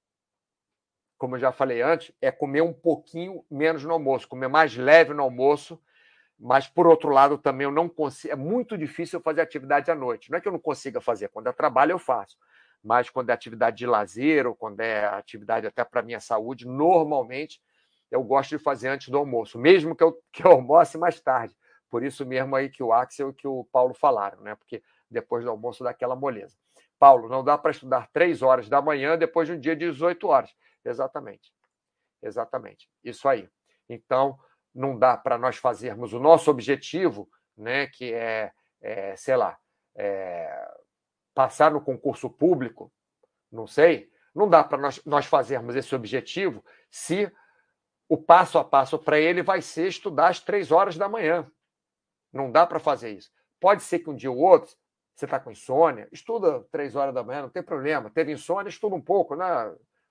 como eu já falei antes, é comer um pouquinho menos no almoço, comer mais leve no almoço, mas por outro lado também eu não consigo, é muito difícil fazer atividade à noite. Não é que eu não consiga fazer, quando é trabalho eu faço mas quando é atividade de lazer ou quando é atividade até para minha saúde, normalmente eu gosto de fazer antes do almoço, mesmo que eu, que eu almoce mais tarde. Por isso mesmo aí que o Axel e que o Paulo falaram, né? Porque depois do almoço dá aquela moleza. Paulo, não dá para estudar três horas da manhã depois de um dia de 18 horas. Exatamente. Exatamente. Isso aí. Então, não dá para nós fazermos o nosso objetivo, né? Que é, é sei lá, é, passar no concurso público, não sei, não dá para nós, nós fazermos esse objetivo se o passo a passo para ele vai ser estudar às três horas da manhã. Não dá para fazer isso. Pode ser que um dia ou outro você está com insônia, estuda três horas da manhã, não tem problema. Teve insônia, estuda um pouco, né?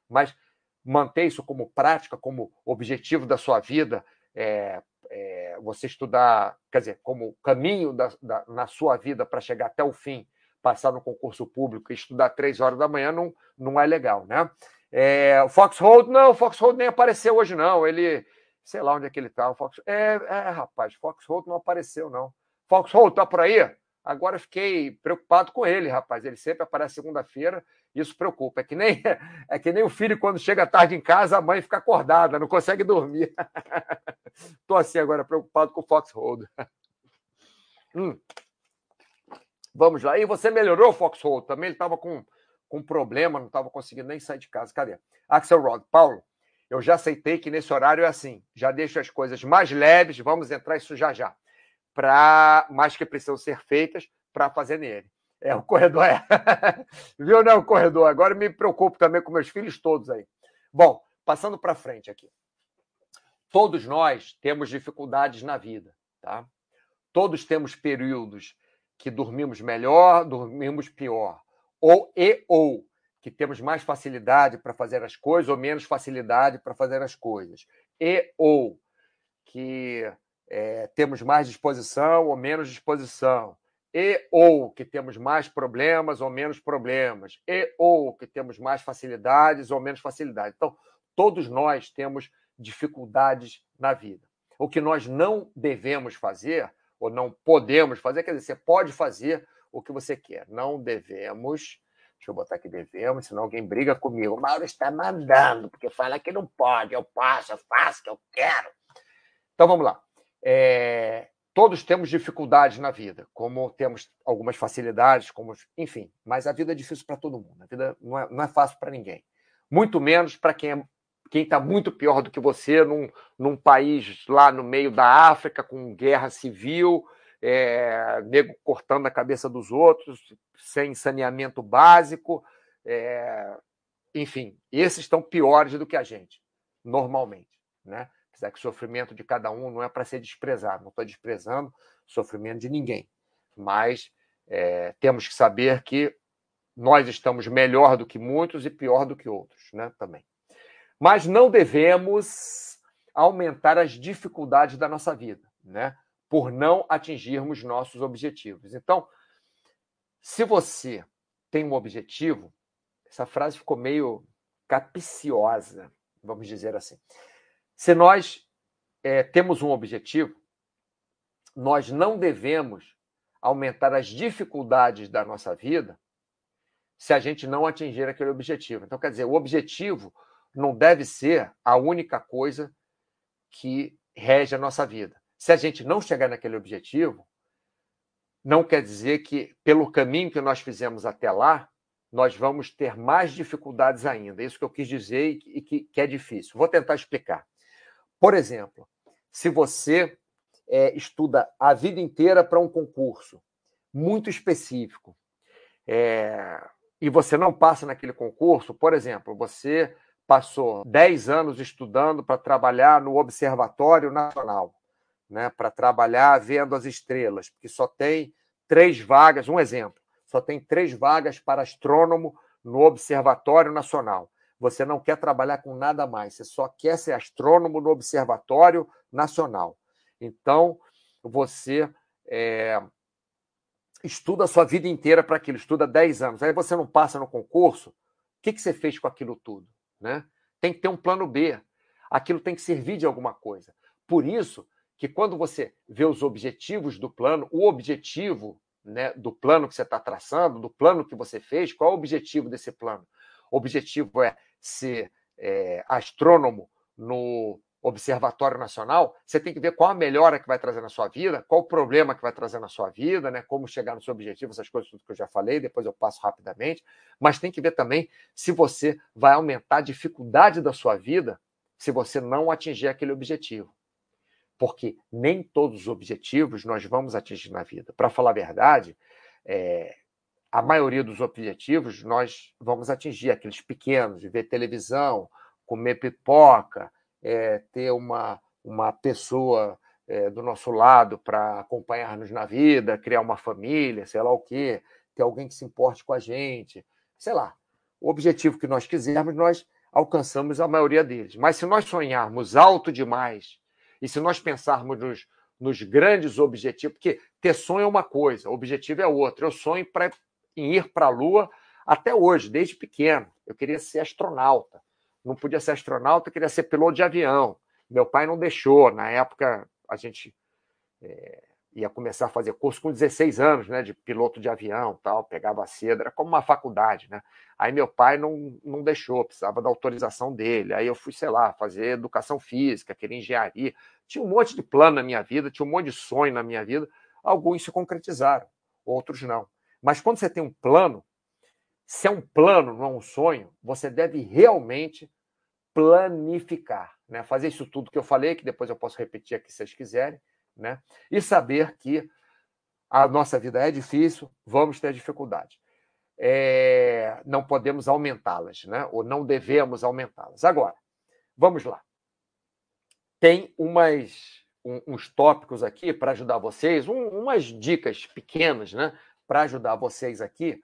mas manter isso como prática, como objetivo da sua vida, é, é, você estudar, quer dizer, como caminho da, da, na sua vida para chegar até o fim, passar no concurso público e estudar três horas da manhã não, não é legal, né? É, o Foxhold, não, o Foxhold nem apareceu hoje, não. Ele, sei lá onde é que ele tá. O Fox, é, é, rapaz, Foxhold não apareceu, não. Foxhold, tá por aí? Agora fiquei preocupado com ele, rapaz. Ele sempre aparece segunda-feira, isso preocupa. É que, nem, é que nem o filho, quando chega tarde em casa, a mãe fica acordada, não consegue dormir. Tô assim agora, preocupado com o Foxhold. hum. Vamos lá. E você melhorou, Foxhole? Também ele estava com, com problema, não estava conseguindo nem sair de casa. Cadê? Axel Rod. Paulo, eu já aceitei que nesse horário é assim. Já deixo as coisas mais leves, vamos entrar isso já já. Para mais que precisam ser feitas para fazer nele. É, o corredor é. Viu, né? O corredor. Agora me preocupo também com meus filhos todos aí. Bom, passando para frente aqui. Todos nós temos dificuldades na vida, tá? Todos temos períodos que dormimos melhor, dormimos pior. Ou e ou que temos mais facilidade para fazer as coisas ou menos facilidade para fazer as coisas. E ou que é, temos mais disposição ou menos disposição. E ou que temos mais problemas ou menos problemas. E ou que temos mais facilidades ou menos facilidades. Então, todos nós temos dificuldades na vida. O que nós não devemos fazer ou não podemos fazer, quer dizer, você pode fazer o que você quer. Não devemos. Deixa eu botar aqui devemos, senão alguém briga comigo. O Mauro está mandando, porque fala que não pode, eu posso, eu faço o que eu quero. Então vamos lá. É, todos temos dificuldades na vida, como temos algumas facilidades, como enfim, mas a vida é difícil para todo mundo. A vida não é, não é fácil para ninguém. Muito menos para quem é quem está muito pior do que você num, num país lá no meio da África, com guerra civil, é, nego cortando a cabeça dos outros, sem saneamento básico. É, enfim, esses estão piores do que a gente, normalmente. Né? Apesar que o sofrimento de cada um não é para ser desprezado, não estou desprezando o sofrimento de ninguém. Mas é, temos que saber que nós estamos melhor do que muitos e pior do que outros né? também. Mas não devemos aumentar as dificuldades da nossa vida, né? Por não atingirmos nossos objetivos. Então, se você tem um objetivo, essa frase ficou meio capiciosa, vamos dizer assim. Se nós é, temos um objetivo, nós não devemos aumentar as dificuldades da nossa vida se a gente não atingir aquele objetivo. Então, quer dizer, o objetivo não deve ser a única coisa que rege a nossa vida. Se a gente não chegar naquele objetivo, não quer dizer que, pelo caminho que nós fizemos até lá, nós vamos ter mais dificuldades ainda. Isso que eu quis dizer e que, que é difícil. Vou tentar explicar. Por exemplo, se você é, estuda a vida inteira para um concurso muito específico é, e você não passa naquele concurso, por exemplo, você passou 10 anos estudando para trabalhar no Observatório Nacional, né, para trabalhar vendo as estrelas, porque só tem três vagas, um exemplo, só tem três vagas para astrônomo no Observatório Nacional. Você não quer trabalhar com nada mais, você só quer ser astrônomo no Observatório Nacional. Então, você é, estuda a sua vida inteira para aquilo, estuda 10 anos. Aí você não passa no concurso, o que, que você fez com aquilo tudo? Né? Tem que ter um plano B. Aquilo tem que servir de alguma coisa. Por isso que quando você vê os objetivos do plano, o objetivo né, do plano que você está traçando, do plano que você fez, qual é o objetivo desse plano? O objetivo é ser é, astrônomo no Observatório Nacional, você tem que ver qual a melhora que vai trazer na sua vida, qual o problema que vai trazer na sua vida, né? como chegar no seu objetivo, essas coisas tudo que eu já falei, depois eu passo rapidamente. Mas tem que ver também se você vai aumentar a dificuldade da sua vida se você não atingir aquele objetivo. Porque nem todos os objetivos nós vamos atingir na vida. Para falar a verdade, é, a maioria dos objetivos nós vamos atingir, aqueles pequenos, ver televisão, comer pipoca, é, ter uma, uma pessoa é, do nosso lado para acompanhar-nos na vida, criar uma família, sei lá o quê, ter alguém que se importe com a gente, sei lá. O objetivo que nós quisermos, nós alcançamos a maioria deles. Mas se nós sonharmos alto demais e se nós pensarmos nos, nos grandes objetivos, porque ter sonho é uma coisa, objetivo é outra. Eu sonho pra, em ir para a Lua até hoje, desde pequeno. Eu queria ser astronauta não podia ser astronauta, queria ser piloto de avião. Meu pai não deixou. Na época, a gente é, ia começar a fazer curso com 16 anos, né, de piloto de avião, tal, pegava cedo, era como uma faculdade, né? Aí meu pai não, não deixou, precisava da autorização dele. Aí eu fui, sei lá, fazer educação física, queria engenharia. Tinha um monte de plano na minha vida, tinha um monte de sonho na minha vida. Alguns se concretizaram, outros não. Mas quando você tem um plano, se é um plano, não é um sonho, você deve realmente planificar, né? Fazer isso tudo que eu falei, que depois eu posso repetir aqui se vocês quiserem, né? E saber que a nossa vida é difícil, vamos ter dificuldade. É... não podemos aumentá-las, né? Ou não devemos aumentá-las. Agora, vamos lá. Tem umas, um, uns tópicos aqui para ajudar vocês, um, umas dicas pequenas, né? Para ajudar vocês aqui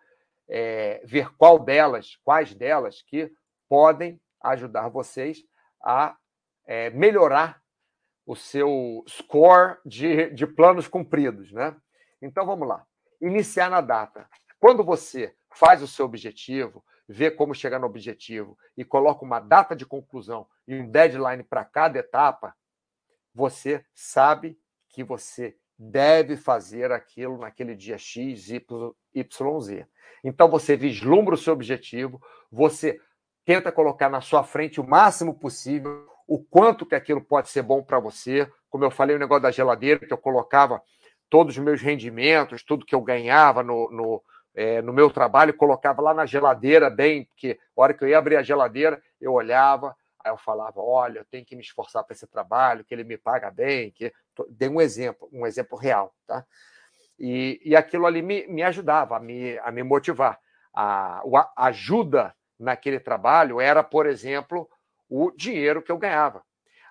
é, ver qual delas, quais delas que podem ajudar vocês a é, melhorar o seu score de, de planos cumpridos, né? Então vamos lá. Iniciar na data. Quando você faz o seu objetivo, vê como chegar no objetivo e coloca uma data de conclusão e um deadline para cada etapa, você sabe que você deve fazer aquilo naquele dia X, Y, Z. Então você vislumbra o seu objetivo, você tenta colocar na sua frente o máximo possível o quanto que aquilo pode ser bom para você. Como eu falei, o negócio da geladeira, que eu colocava todos os meus rendimentos, tudo que eu ganhava no, no, é, no meu trabalho, colocava lá na geladeira bem, porque a hora que eu ia abrir a geladeira, eu olhava, aí eu falava, olha, eu tenho que me esforçar para esse trabalho, que ele me paga bem, que dei um exemplo, um exemplo real, tá? E, e aquilo ali me, me ajudava a me, a me motivar. A, a ajuda naquele trabalho era, por exemplo, o dinheiro que eu ganhava.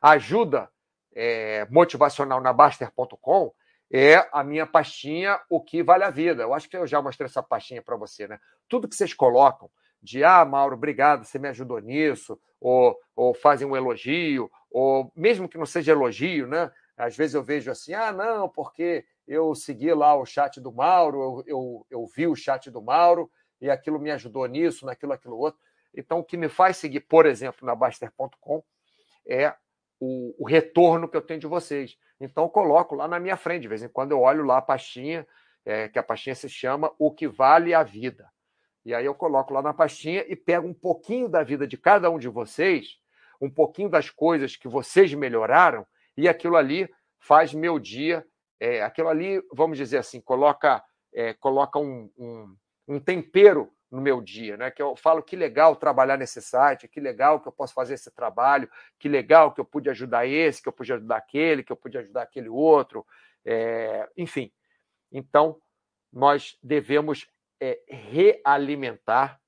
A ajuda é, motivacional na Baster.com é a minha pastinha O que Vale a Vida. Eu acho que eu já mostrei essa pastinha para você, né? Tudo que vocês colocam de ah, Mauro, obrigado, você me ajudou nisso, ou, ou fazem um elogio, ou mesmo que não seja elogio, né? Às vezes eu vejo assim, ah, não, porque eu segui lá o chat do Mauro, eu, eu, eu vi o chat do Mauro e aquilo me ajudou nisso, naquilo, aquilo outro. Então, o que me faz seguir, por exemplo, na Baster.com é o, o, retorno que eu tenho de vocês. Então, eu coloco lá na minha frente, de vez em quando eu olho lá a pastinha, é, que a pastinha se chama O que Vale a Vida. E aí eu coloco lá na pastinha e pego um pouquinho da vida de cada um de vocês, um pouquinho das coisas que vocês melhoraram, e aquilo ali faz meu dia é, aquilo ali, vamos dizer assim, coloca, é, coloca um, um, um, tempero no meu dia, né? Que eu falo que legal trabalhar nesse site, que legal que eu posso fazer esse trabalho, que legal que eu pude ajudar esse, que eu pude ajudar aquele, que eu pude ajudar aquele outro, é, enfim. Então, nós devemos é, realimentar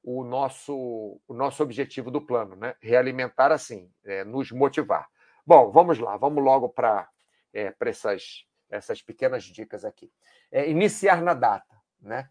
o nosso, o nosso objetivo do plano, né? Realimentar assim, é, nos motivar. Bom, vamos lá, vamos logo para é, essas, essas pequenas dicas aqui. É, iniciar na data, né?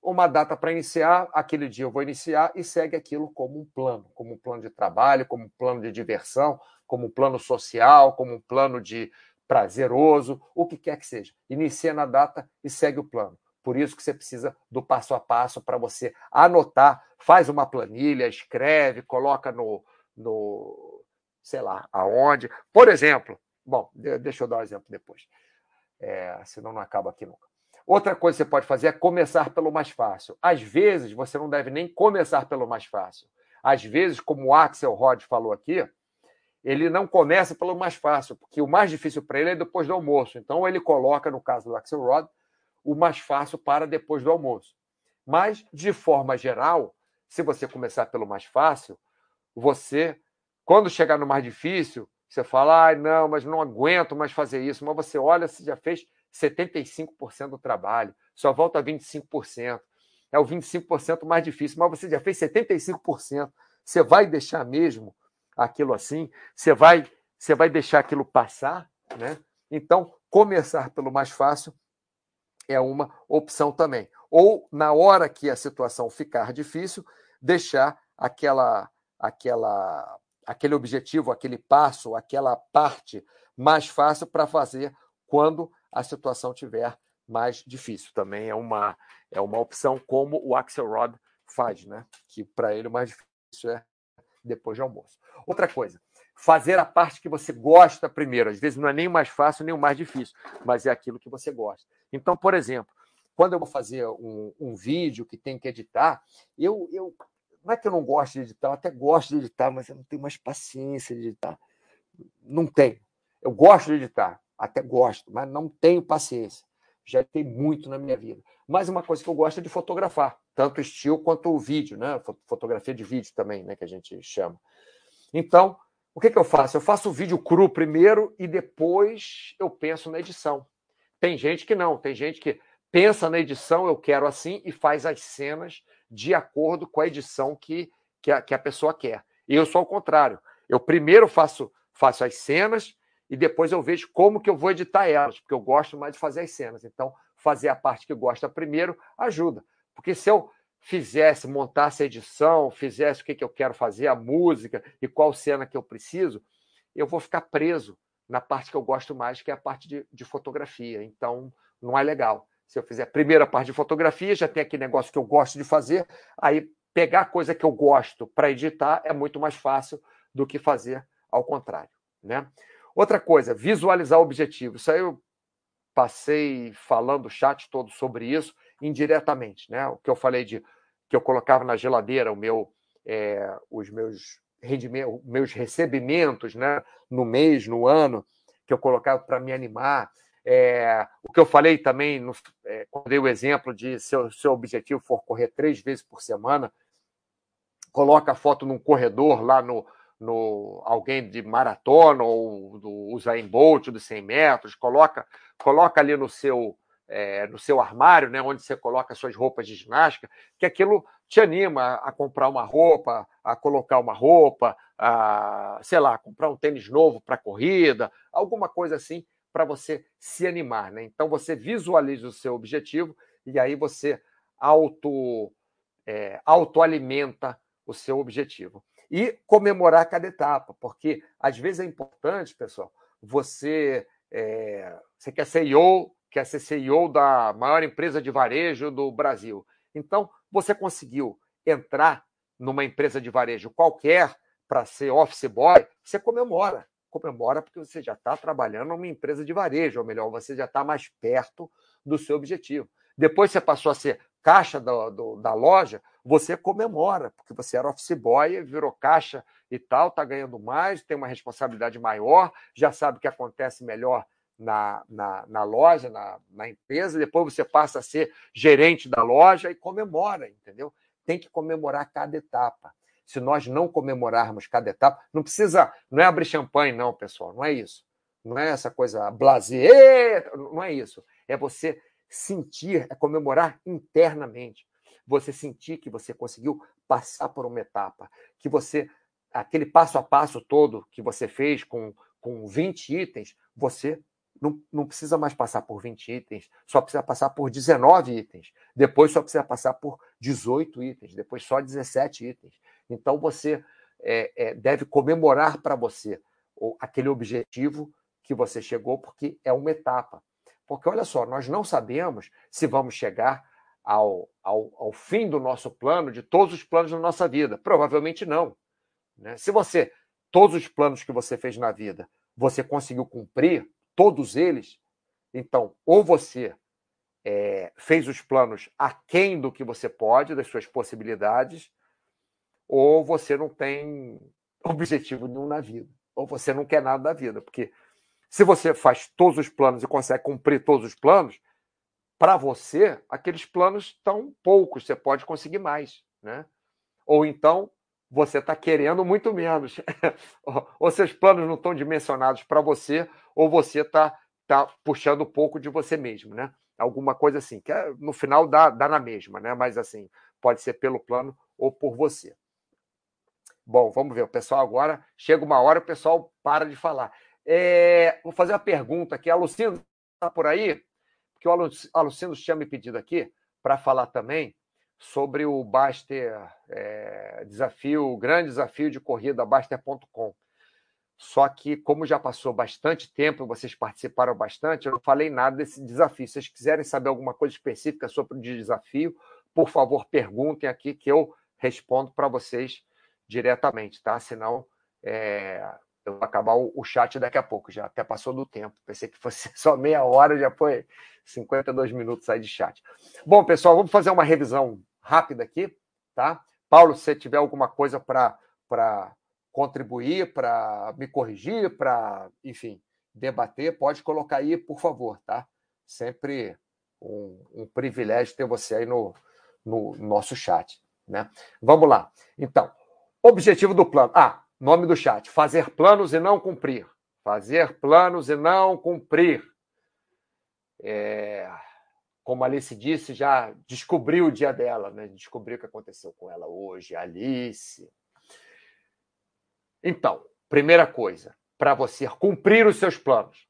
Uma data para iniciar, aquele dia eu vou iniciar e segue aquilo como um plano, como um plano de trabalho, como um plano de diversão, como um plano social, como um plano de prazeroso, o que quer que seja. Inicia na data e segue o plano. Por isso que você precisa do passo a passo para você anotar, faz uma planilha, escreve, coloca no, no sei lá, aonde. Por exemplo, bom, deixa eu dar um exemplo depois, é, senão não acaba aqui nunca. Outra coisa que você pode fazer é começar pelo mais fácil. Às vezes, você não deve nem começar pelo mais fácil. Às vezes, como o Axel Rod falou aqui, ele não começa pelo mais fácil, porque o mais difícil para ele é depois do almoço. Então, ele coloca, no caso do Axel Rod, o mais fácil para depois do almoço. Mas, de forma geral, se você começar pelo mais fácil, você, quando chegar no mais difícil, você fala, ah, não, mas não aguento mais fazer isso. Mas você olha, você já fez 75% do trabalho, só volta 25%. É o 25% mais difícil, mas você já fez 75%. Você vai deixar mesmo aquilo assim? Você vai, você vai deixar aquilo passar, né? Então, começar pelo mais fácil é uma opção também. Ou, na hora que a situação ficar difícil, deixar aquela, aquela, aquele objetivo, aquele passo, aquela parte mais fácil para fazer quando a situação tiver mais difícil. Também é uma, é uma opção como o Axelrod faz, né? que para ele o mais difícil é depois de almoço. Outra coisa, fazer a parte que você gosta primeiro. Às vezes não é nem o mais fácil nem o mais difícil, mas é aquilo que você gosta. Então, por exemplo, quando eu vou fazer um, um vídeo que tem que editar, eu, eu não é que eu não gosto de editar, eu até gosto de editar, mas eu não tenho mais paciência de editar. Não tenho. Eu gosto de editar, até gosto, mas não tenho paciência. Já tem muito na minha vida. Mas uma coisa que eu gosto é de fotografar, tanto estilo quanto o vídeo, né? Fotografia de vídeo também, né? Que a gente chama. Então, o que, que eu faço? Eu faço o vídeo cru primeiro e depois eu penso na edição. Tem gente que não, tem gente que pensa na edição, eu quero assim, e faz as cenas de acordo com a edição que, que, a, que a pessoa quer. E eu sou ao contrário. Eu primeiro faço, faço as cenas e depois eu vejo como que eu vou editar elas, porque eu gosto mais de fazer as cenas. Então, fazer a parte que gosta primeiro ajuda. Porque se eu fizesse, montasse a edição, fizesse o que, que eu quero fazer, a música e qual cena que eu preciso, eu vou ficar preso na parte que eu gosto mais, que é a parte de, de fotografia. Então, não é legal. Se eu fizer a primeira parte de fotografia, já tem aquele negócio que eu gosto de fazer, aí pegar a coisa que eu gosto para editar é muito mais fácil do que fazer ao contrário. Né? Outra coisa, visualizar o objetivo. Isso aí eu passei falando o chat todo sobre isso indiretamente, né? O que eu falei de que eu colocava na geladeira o meu, é, os meus rendimentos, meus recebimentos, né? No mês, no ano, que eu colocava para me animar. É, o que eu falei também, no, é, quando dei o exemplo de seu, seu objetivo for correr três vezes por semana, coloca a foto num corredor lá no, no alguém de maratona ou do Usain Bolt dos 100 metros, coloca, coloca ali no seu é, no seu armário, né, onde você coloca suas roupas de ginástica, que aquilo te anima a comprar uma roupa, a colocar uma roupa, a, sei lá, comprar um tênis novo para corrida, alguma coisa assim para você se animar, né? Então você visualiza o seu objetivo e aí você auto é, autoalimenta o seu objetivo e comemorar cada etapa, porque às vezes é importante, pessoal, você é, você quer ser CEO quer ser CEO da maior empresa de varejo do Brasil. Então, você conseguiu entrar numa empresa de varejo qualquer para ser office boy, você comemora. Comemora porque você já está trabalhando numa empresa de varejo, ou melhor, você já está mais perto do seu objetivo. Depois você passou a ser caixa do, do, da loja, você comemora, porque você era office boy, virou caixa e tal, está ganhando mais, tem uma responsabilidade maior, já sabe o que acontece melhor na, na, na loja, na, na empresa, depois você passa a ser gerente da loja e comemora, entendeu? Tem que comemorar cada etapa. Se nós não comemorarmos cada etapa, não precisa, não é abrir champanhe, não, pessoal, não é isso. Não é essa coisa blazer, não é isso. É você sentir, é comemorar internamente. Você sentir que você conseguiu passar por uma etapa, que você, aquele passo a passo todo que você fez com, com 20 itens, você não, não precisa mais passar por 20 itens, só precisa passar por 19 itens. Depois só precisa passar por 18 itens, depois só 17 itens. Então você é, é, deve comemorar para você aquele objetivo que você chegou, porque é uma etapa. Porque olha só, nós não sabemos se vamos chegar ao, ao, ao fim do nosso plano, de todos os planos da nossa vida. Provavelmente não. Né? Se você, todos os planos que você fez na vida, você conseguiu cumprir, todos eles, então, ou você é, fez os planos aquém do que você pode, das suas possibilidades, ou você não tem objetivo nenhum na vida, ou você não quer nada da vida, porque se você faz todos os planos e consegue cumprir todos os planos, para você, aqueles planos estão poucos, você pode conseguir mais, né? Ou então você está querendo muito menos, ou seus planos não estão dimensionados para você, ou você está tá puxando um pouco de você mesmo, né? Alguma coisa assim, que é, no final dá, dá na mesma, né? Mas assim, pode ser pelo plano ou por você. Bom, vamos ver. O pessoal agora chega uma hora, o pessoal para de falar. É, vou fazer uma pergunta aqui. A Lucindo está por aí? Porque o Alucindo tinha me pedido aqui para falar também sobre o Baster é, desafio, o grande desafio de corrida Baster.com. Só que, como já passou bastante tempo, vocês participaram bastante, eu não falei nada desse desafio. Se vocês quiserem saber alguma coisa específica sobre o desafio, por favor, perguntem aqui que eu respondo para vocês diretamente, tá? Senão é, eu vou acabar o, o, chat daqui a pouco, já até passou do tempo. Pensei que fosse só meia hora, já foi 52 minutos aí de chat. Bom, pessoal, vamos fazer uma revisão rápida aqui, tá? Paulo, se você tiver alguma coisa para contribuir, para me corrigir, para, enfim, debater, pode colocar aí, por favor, tá? Sempre um, um privilégio ter você aí no, no nosso chat, né? Vamos lá. Então, Objetivo do plano. Ah, nome do chat. Fazer planos e não cumprir. Fazer planos e não cumprir. É, como a Alice disse, já descobriu o dia dela, né? Descobriu o que aconteceu com ela hoje. Alice. Então, primeira coisa, para você cumprir os seus planos,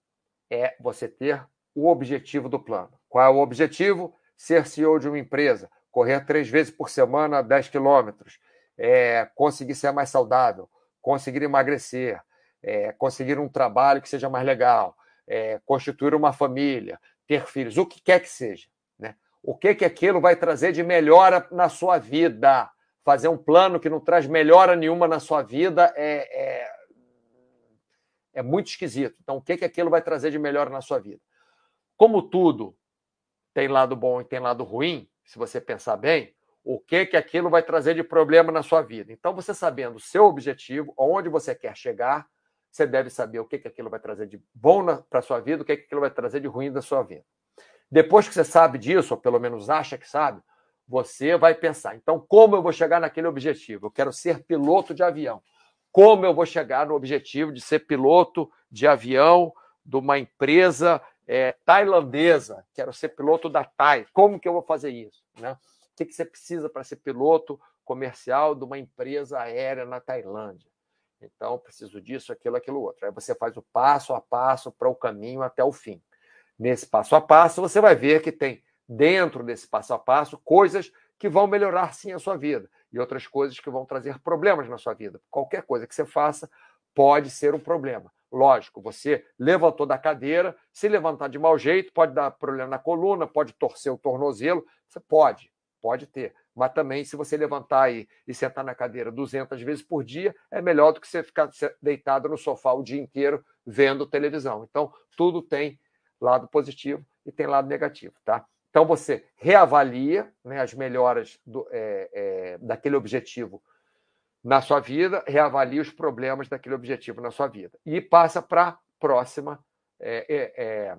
é você ter o objetivo do plano. Qual é o objetivo? Ser CEO de uma empresa, correr três vezes por semana 10 quilômetros, é, conseguir ser mais saudável, conseguir emagrecer, é, conseguir um trabalho que seja mais legal, é, constituir uma família, ter filhos, o que quer que seja. Né? O que, que aquilo vai trazer de melhora na sua vida? Fazer um plano que não traz melhora nenhuma na sua vida é, é, é muito esquisito. Então, o que, que aquilo vai trazer de melhora na sua vida? Como tudo tem lado bom e tem lado ruim, se você pensar bem, o que que aquilo vai trazer de problema na sua vida. Então, você sabendo o seu objetivo, onde você quer chegar, você deve saber o que que aquilo vai trazer de bom para a sua vida, o que que aquilo vai trazer de ruim da sua vida. Depois que você sabe disso, ou pelo menos acha que sabe, você vai pensar, então, como eu vou chegar naquele objetivo? Eu quero ser piloto de avião. Como eu vou chegar no objetivo de ser piloto de avião de uma empresa é, tailandesa? Quero ser piloto da TAI. Como que eu vou fazer isso? Né? O que, que você precisa para ser piloto comercial de uma empresa aérea na Tailândia? Então, preciso disso, aquilo, aquilo outro. Aí você faz o passo a passo para o caminho até o fim. Nesse passo a passo, você vai ver que tem dentro desse passo a passo coisas que vão melhorar sim a sua vida e outras coisas que vão trazer problemas na sua vida. Qualquer coisa que você faça pode ser um problema. Lógico, você levantou da cadeira, se levantar de mau jeito, pode dar problema na coluna, pode torcer o tornozelo, você pode. Pode ter. Mas também, se você levantar aí e sentar na cadeira 200 vezes por dia, é melhor do que você ficar deitado no sofá o dia inteiro vendo televisão. Então, tudo tem lado positivo e tem lado negativo, tá? Então, você reavalia né, as melhoras do, é, é, daquele objetivo na sua vida, reavalia os problemas daquele objetivo na sua vida. E passa para a próxima é,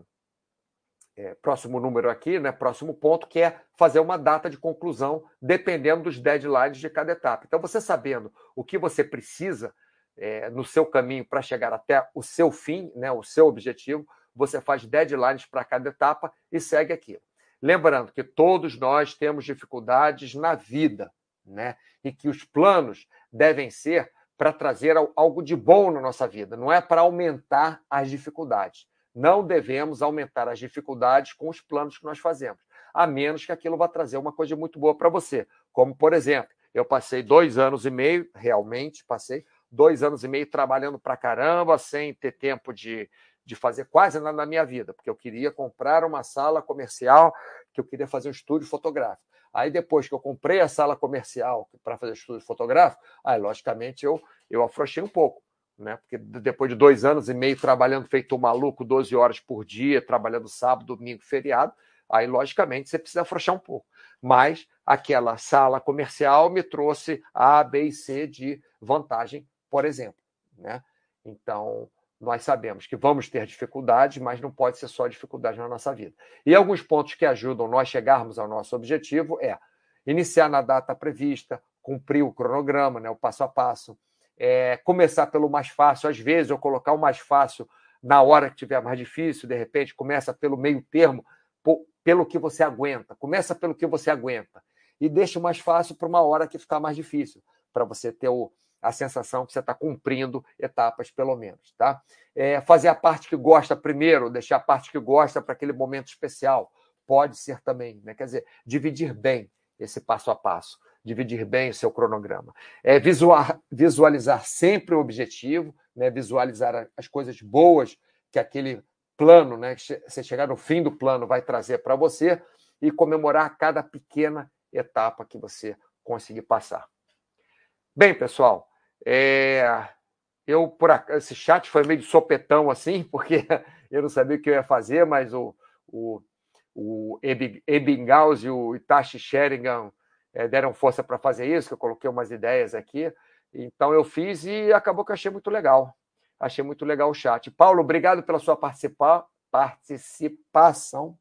é, próximo número aqui, né, próximo ponto, que é fazer uma data de conclusão, dependendo dos deadlines de cada etapa. Então, você sabendo o que você precisa é, no seu caminho para chegar até o seu fim, né, o seu objetivo, você faz deadlines para cada etapa e segue aquilo. Lembrando que todos nós temos dificuldades na vida, né? E que os planos devem ser para trazer algo de bom na nossa vida, não é para aumentar as dificuldades. Não devemos aumentar as dificuldades com os planos que nós fazemos, a menos que aquilo vá trazer uma coisa muito boa para você. Como, por exemplo, eu passei dois anos e meio, realmente passei, dois anos e meio trabalhando para caramba, sem ter tempo de, de fazer quase nada na minha vida, porque eu queria comprar uma sala comercial, que eu queria fazer um estúdio fotográfico. Aí, depois que eu comprei a sala comercial para fazer estúdio fotográfico, aí, logicamente, eu, eu afrouxei um pouco. Né? Porque depois de dois anos e meio trabalhando feito um maluco, 12 horas por dia, trabalhando sábado, domingo, feriado, aí, logicamente, você precisa afrouxar um pouco. Mas aquela sala comercial me trouxe A, B e C de vantagem, por exemplo. Né? Então, nós sabemos que vamos ter dificuldades, mas não pode ser só dificuldade na nossa vida. E alguns pontos que ajudam nós chegarmos ao nosso objetivo é iniciar na data prevista, cumprir o cronograma, né, o passo a passo, é, começar pelo mais fácil, às vezes eu colocar o mais fácil na hora que tiver mais difícil, de repente começa pelo meio termo, pelo que você aguenta, começa pelo que você aguenta e deixa o mais fácil para uma hora que ficar mais difícil, para você ter o, a sensação que você está cumprindo etapas, pelo menos. Tá? É, fazer a parte que gosta primeiro, deixar a parte que gosta para aquele momento especial. Pode ser também. Né? Quer dizer, dividir bem esse passo a passo, dividir bem o seu cronograma. É visual, visualizar sempre o objetivo, né? visualizar as coisas boas que aquele plano, né? você chegar no fim do plano, vai trazer para você e comemorar cada pequena etapa que você conseguir passar. Bem, pessoal, é, eu, por esse chat foi meio de sopetão assim, porque eu não sabia o que eu ia fazer, mas o, o, o Ebingaus e o Itachi Sheringham é, deram força para fazer isso, que eu coloquei umas ideias aqui. Então eu fiz e acabou que eu achei muito legal. Achei muito legal o chat. Paulo, obrigado pela sua participa participação.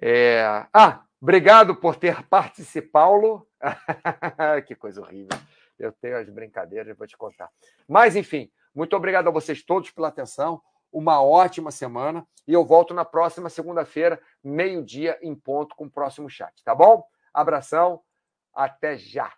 É... Ah, obrigado por ter participado. que coisa horrível. Eu tenho as brincadeiras, vou te contar. Mas, enfim, muito obrigado a vocês todos pela atenção. Uma ótima semana. E eu volto na próxima segunda-feira, meio-dia, em ponto, com o próximo chat, tá bom? Abração, até já!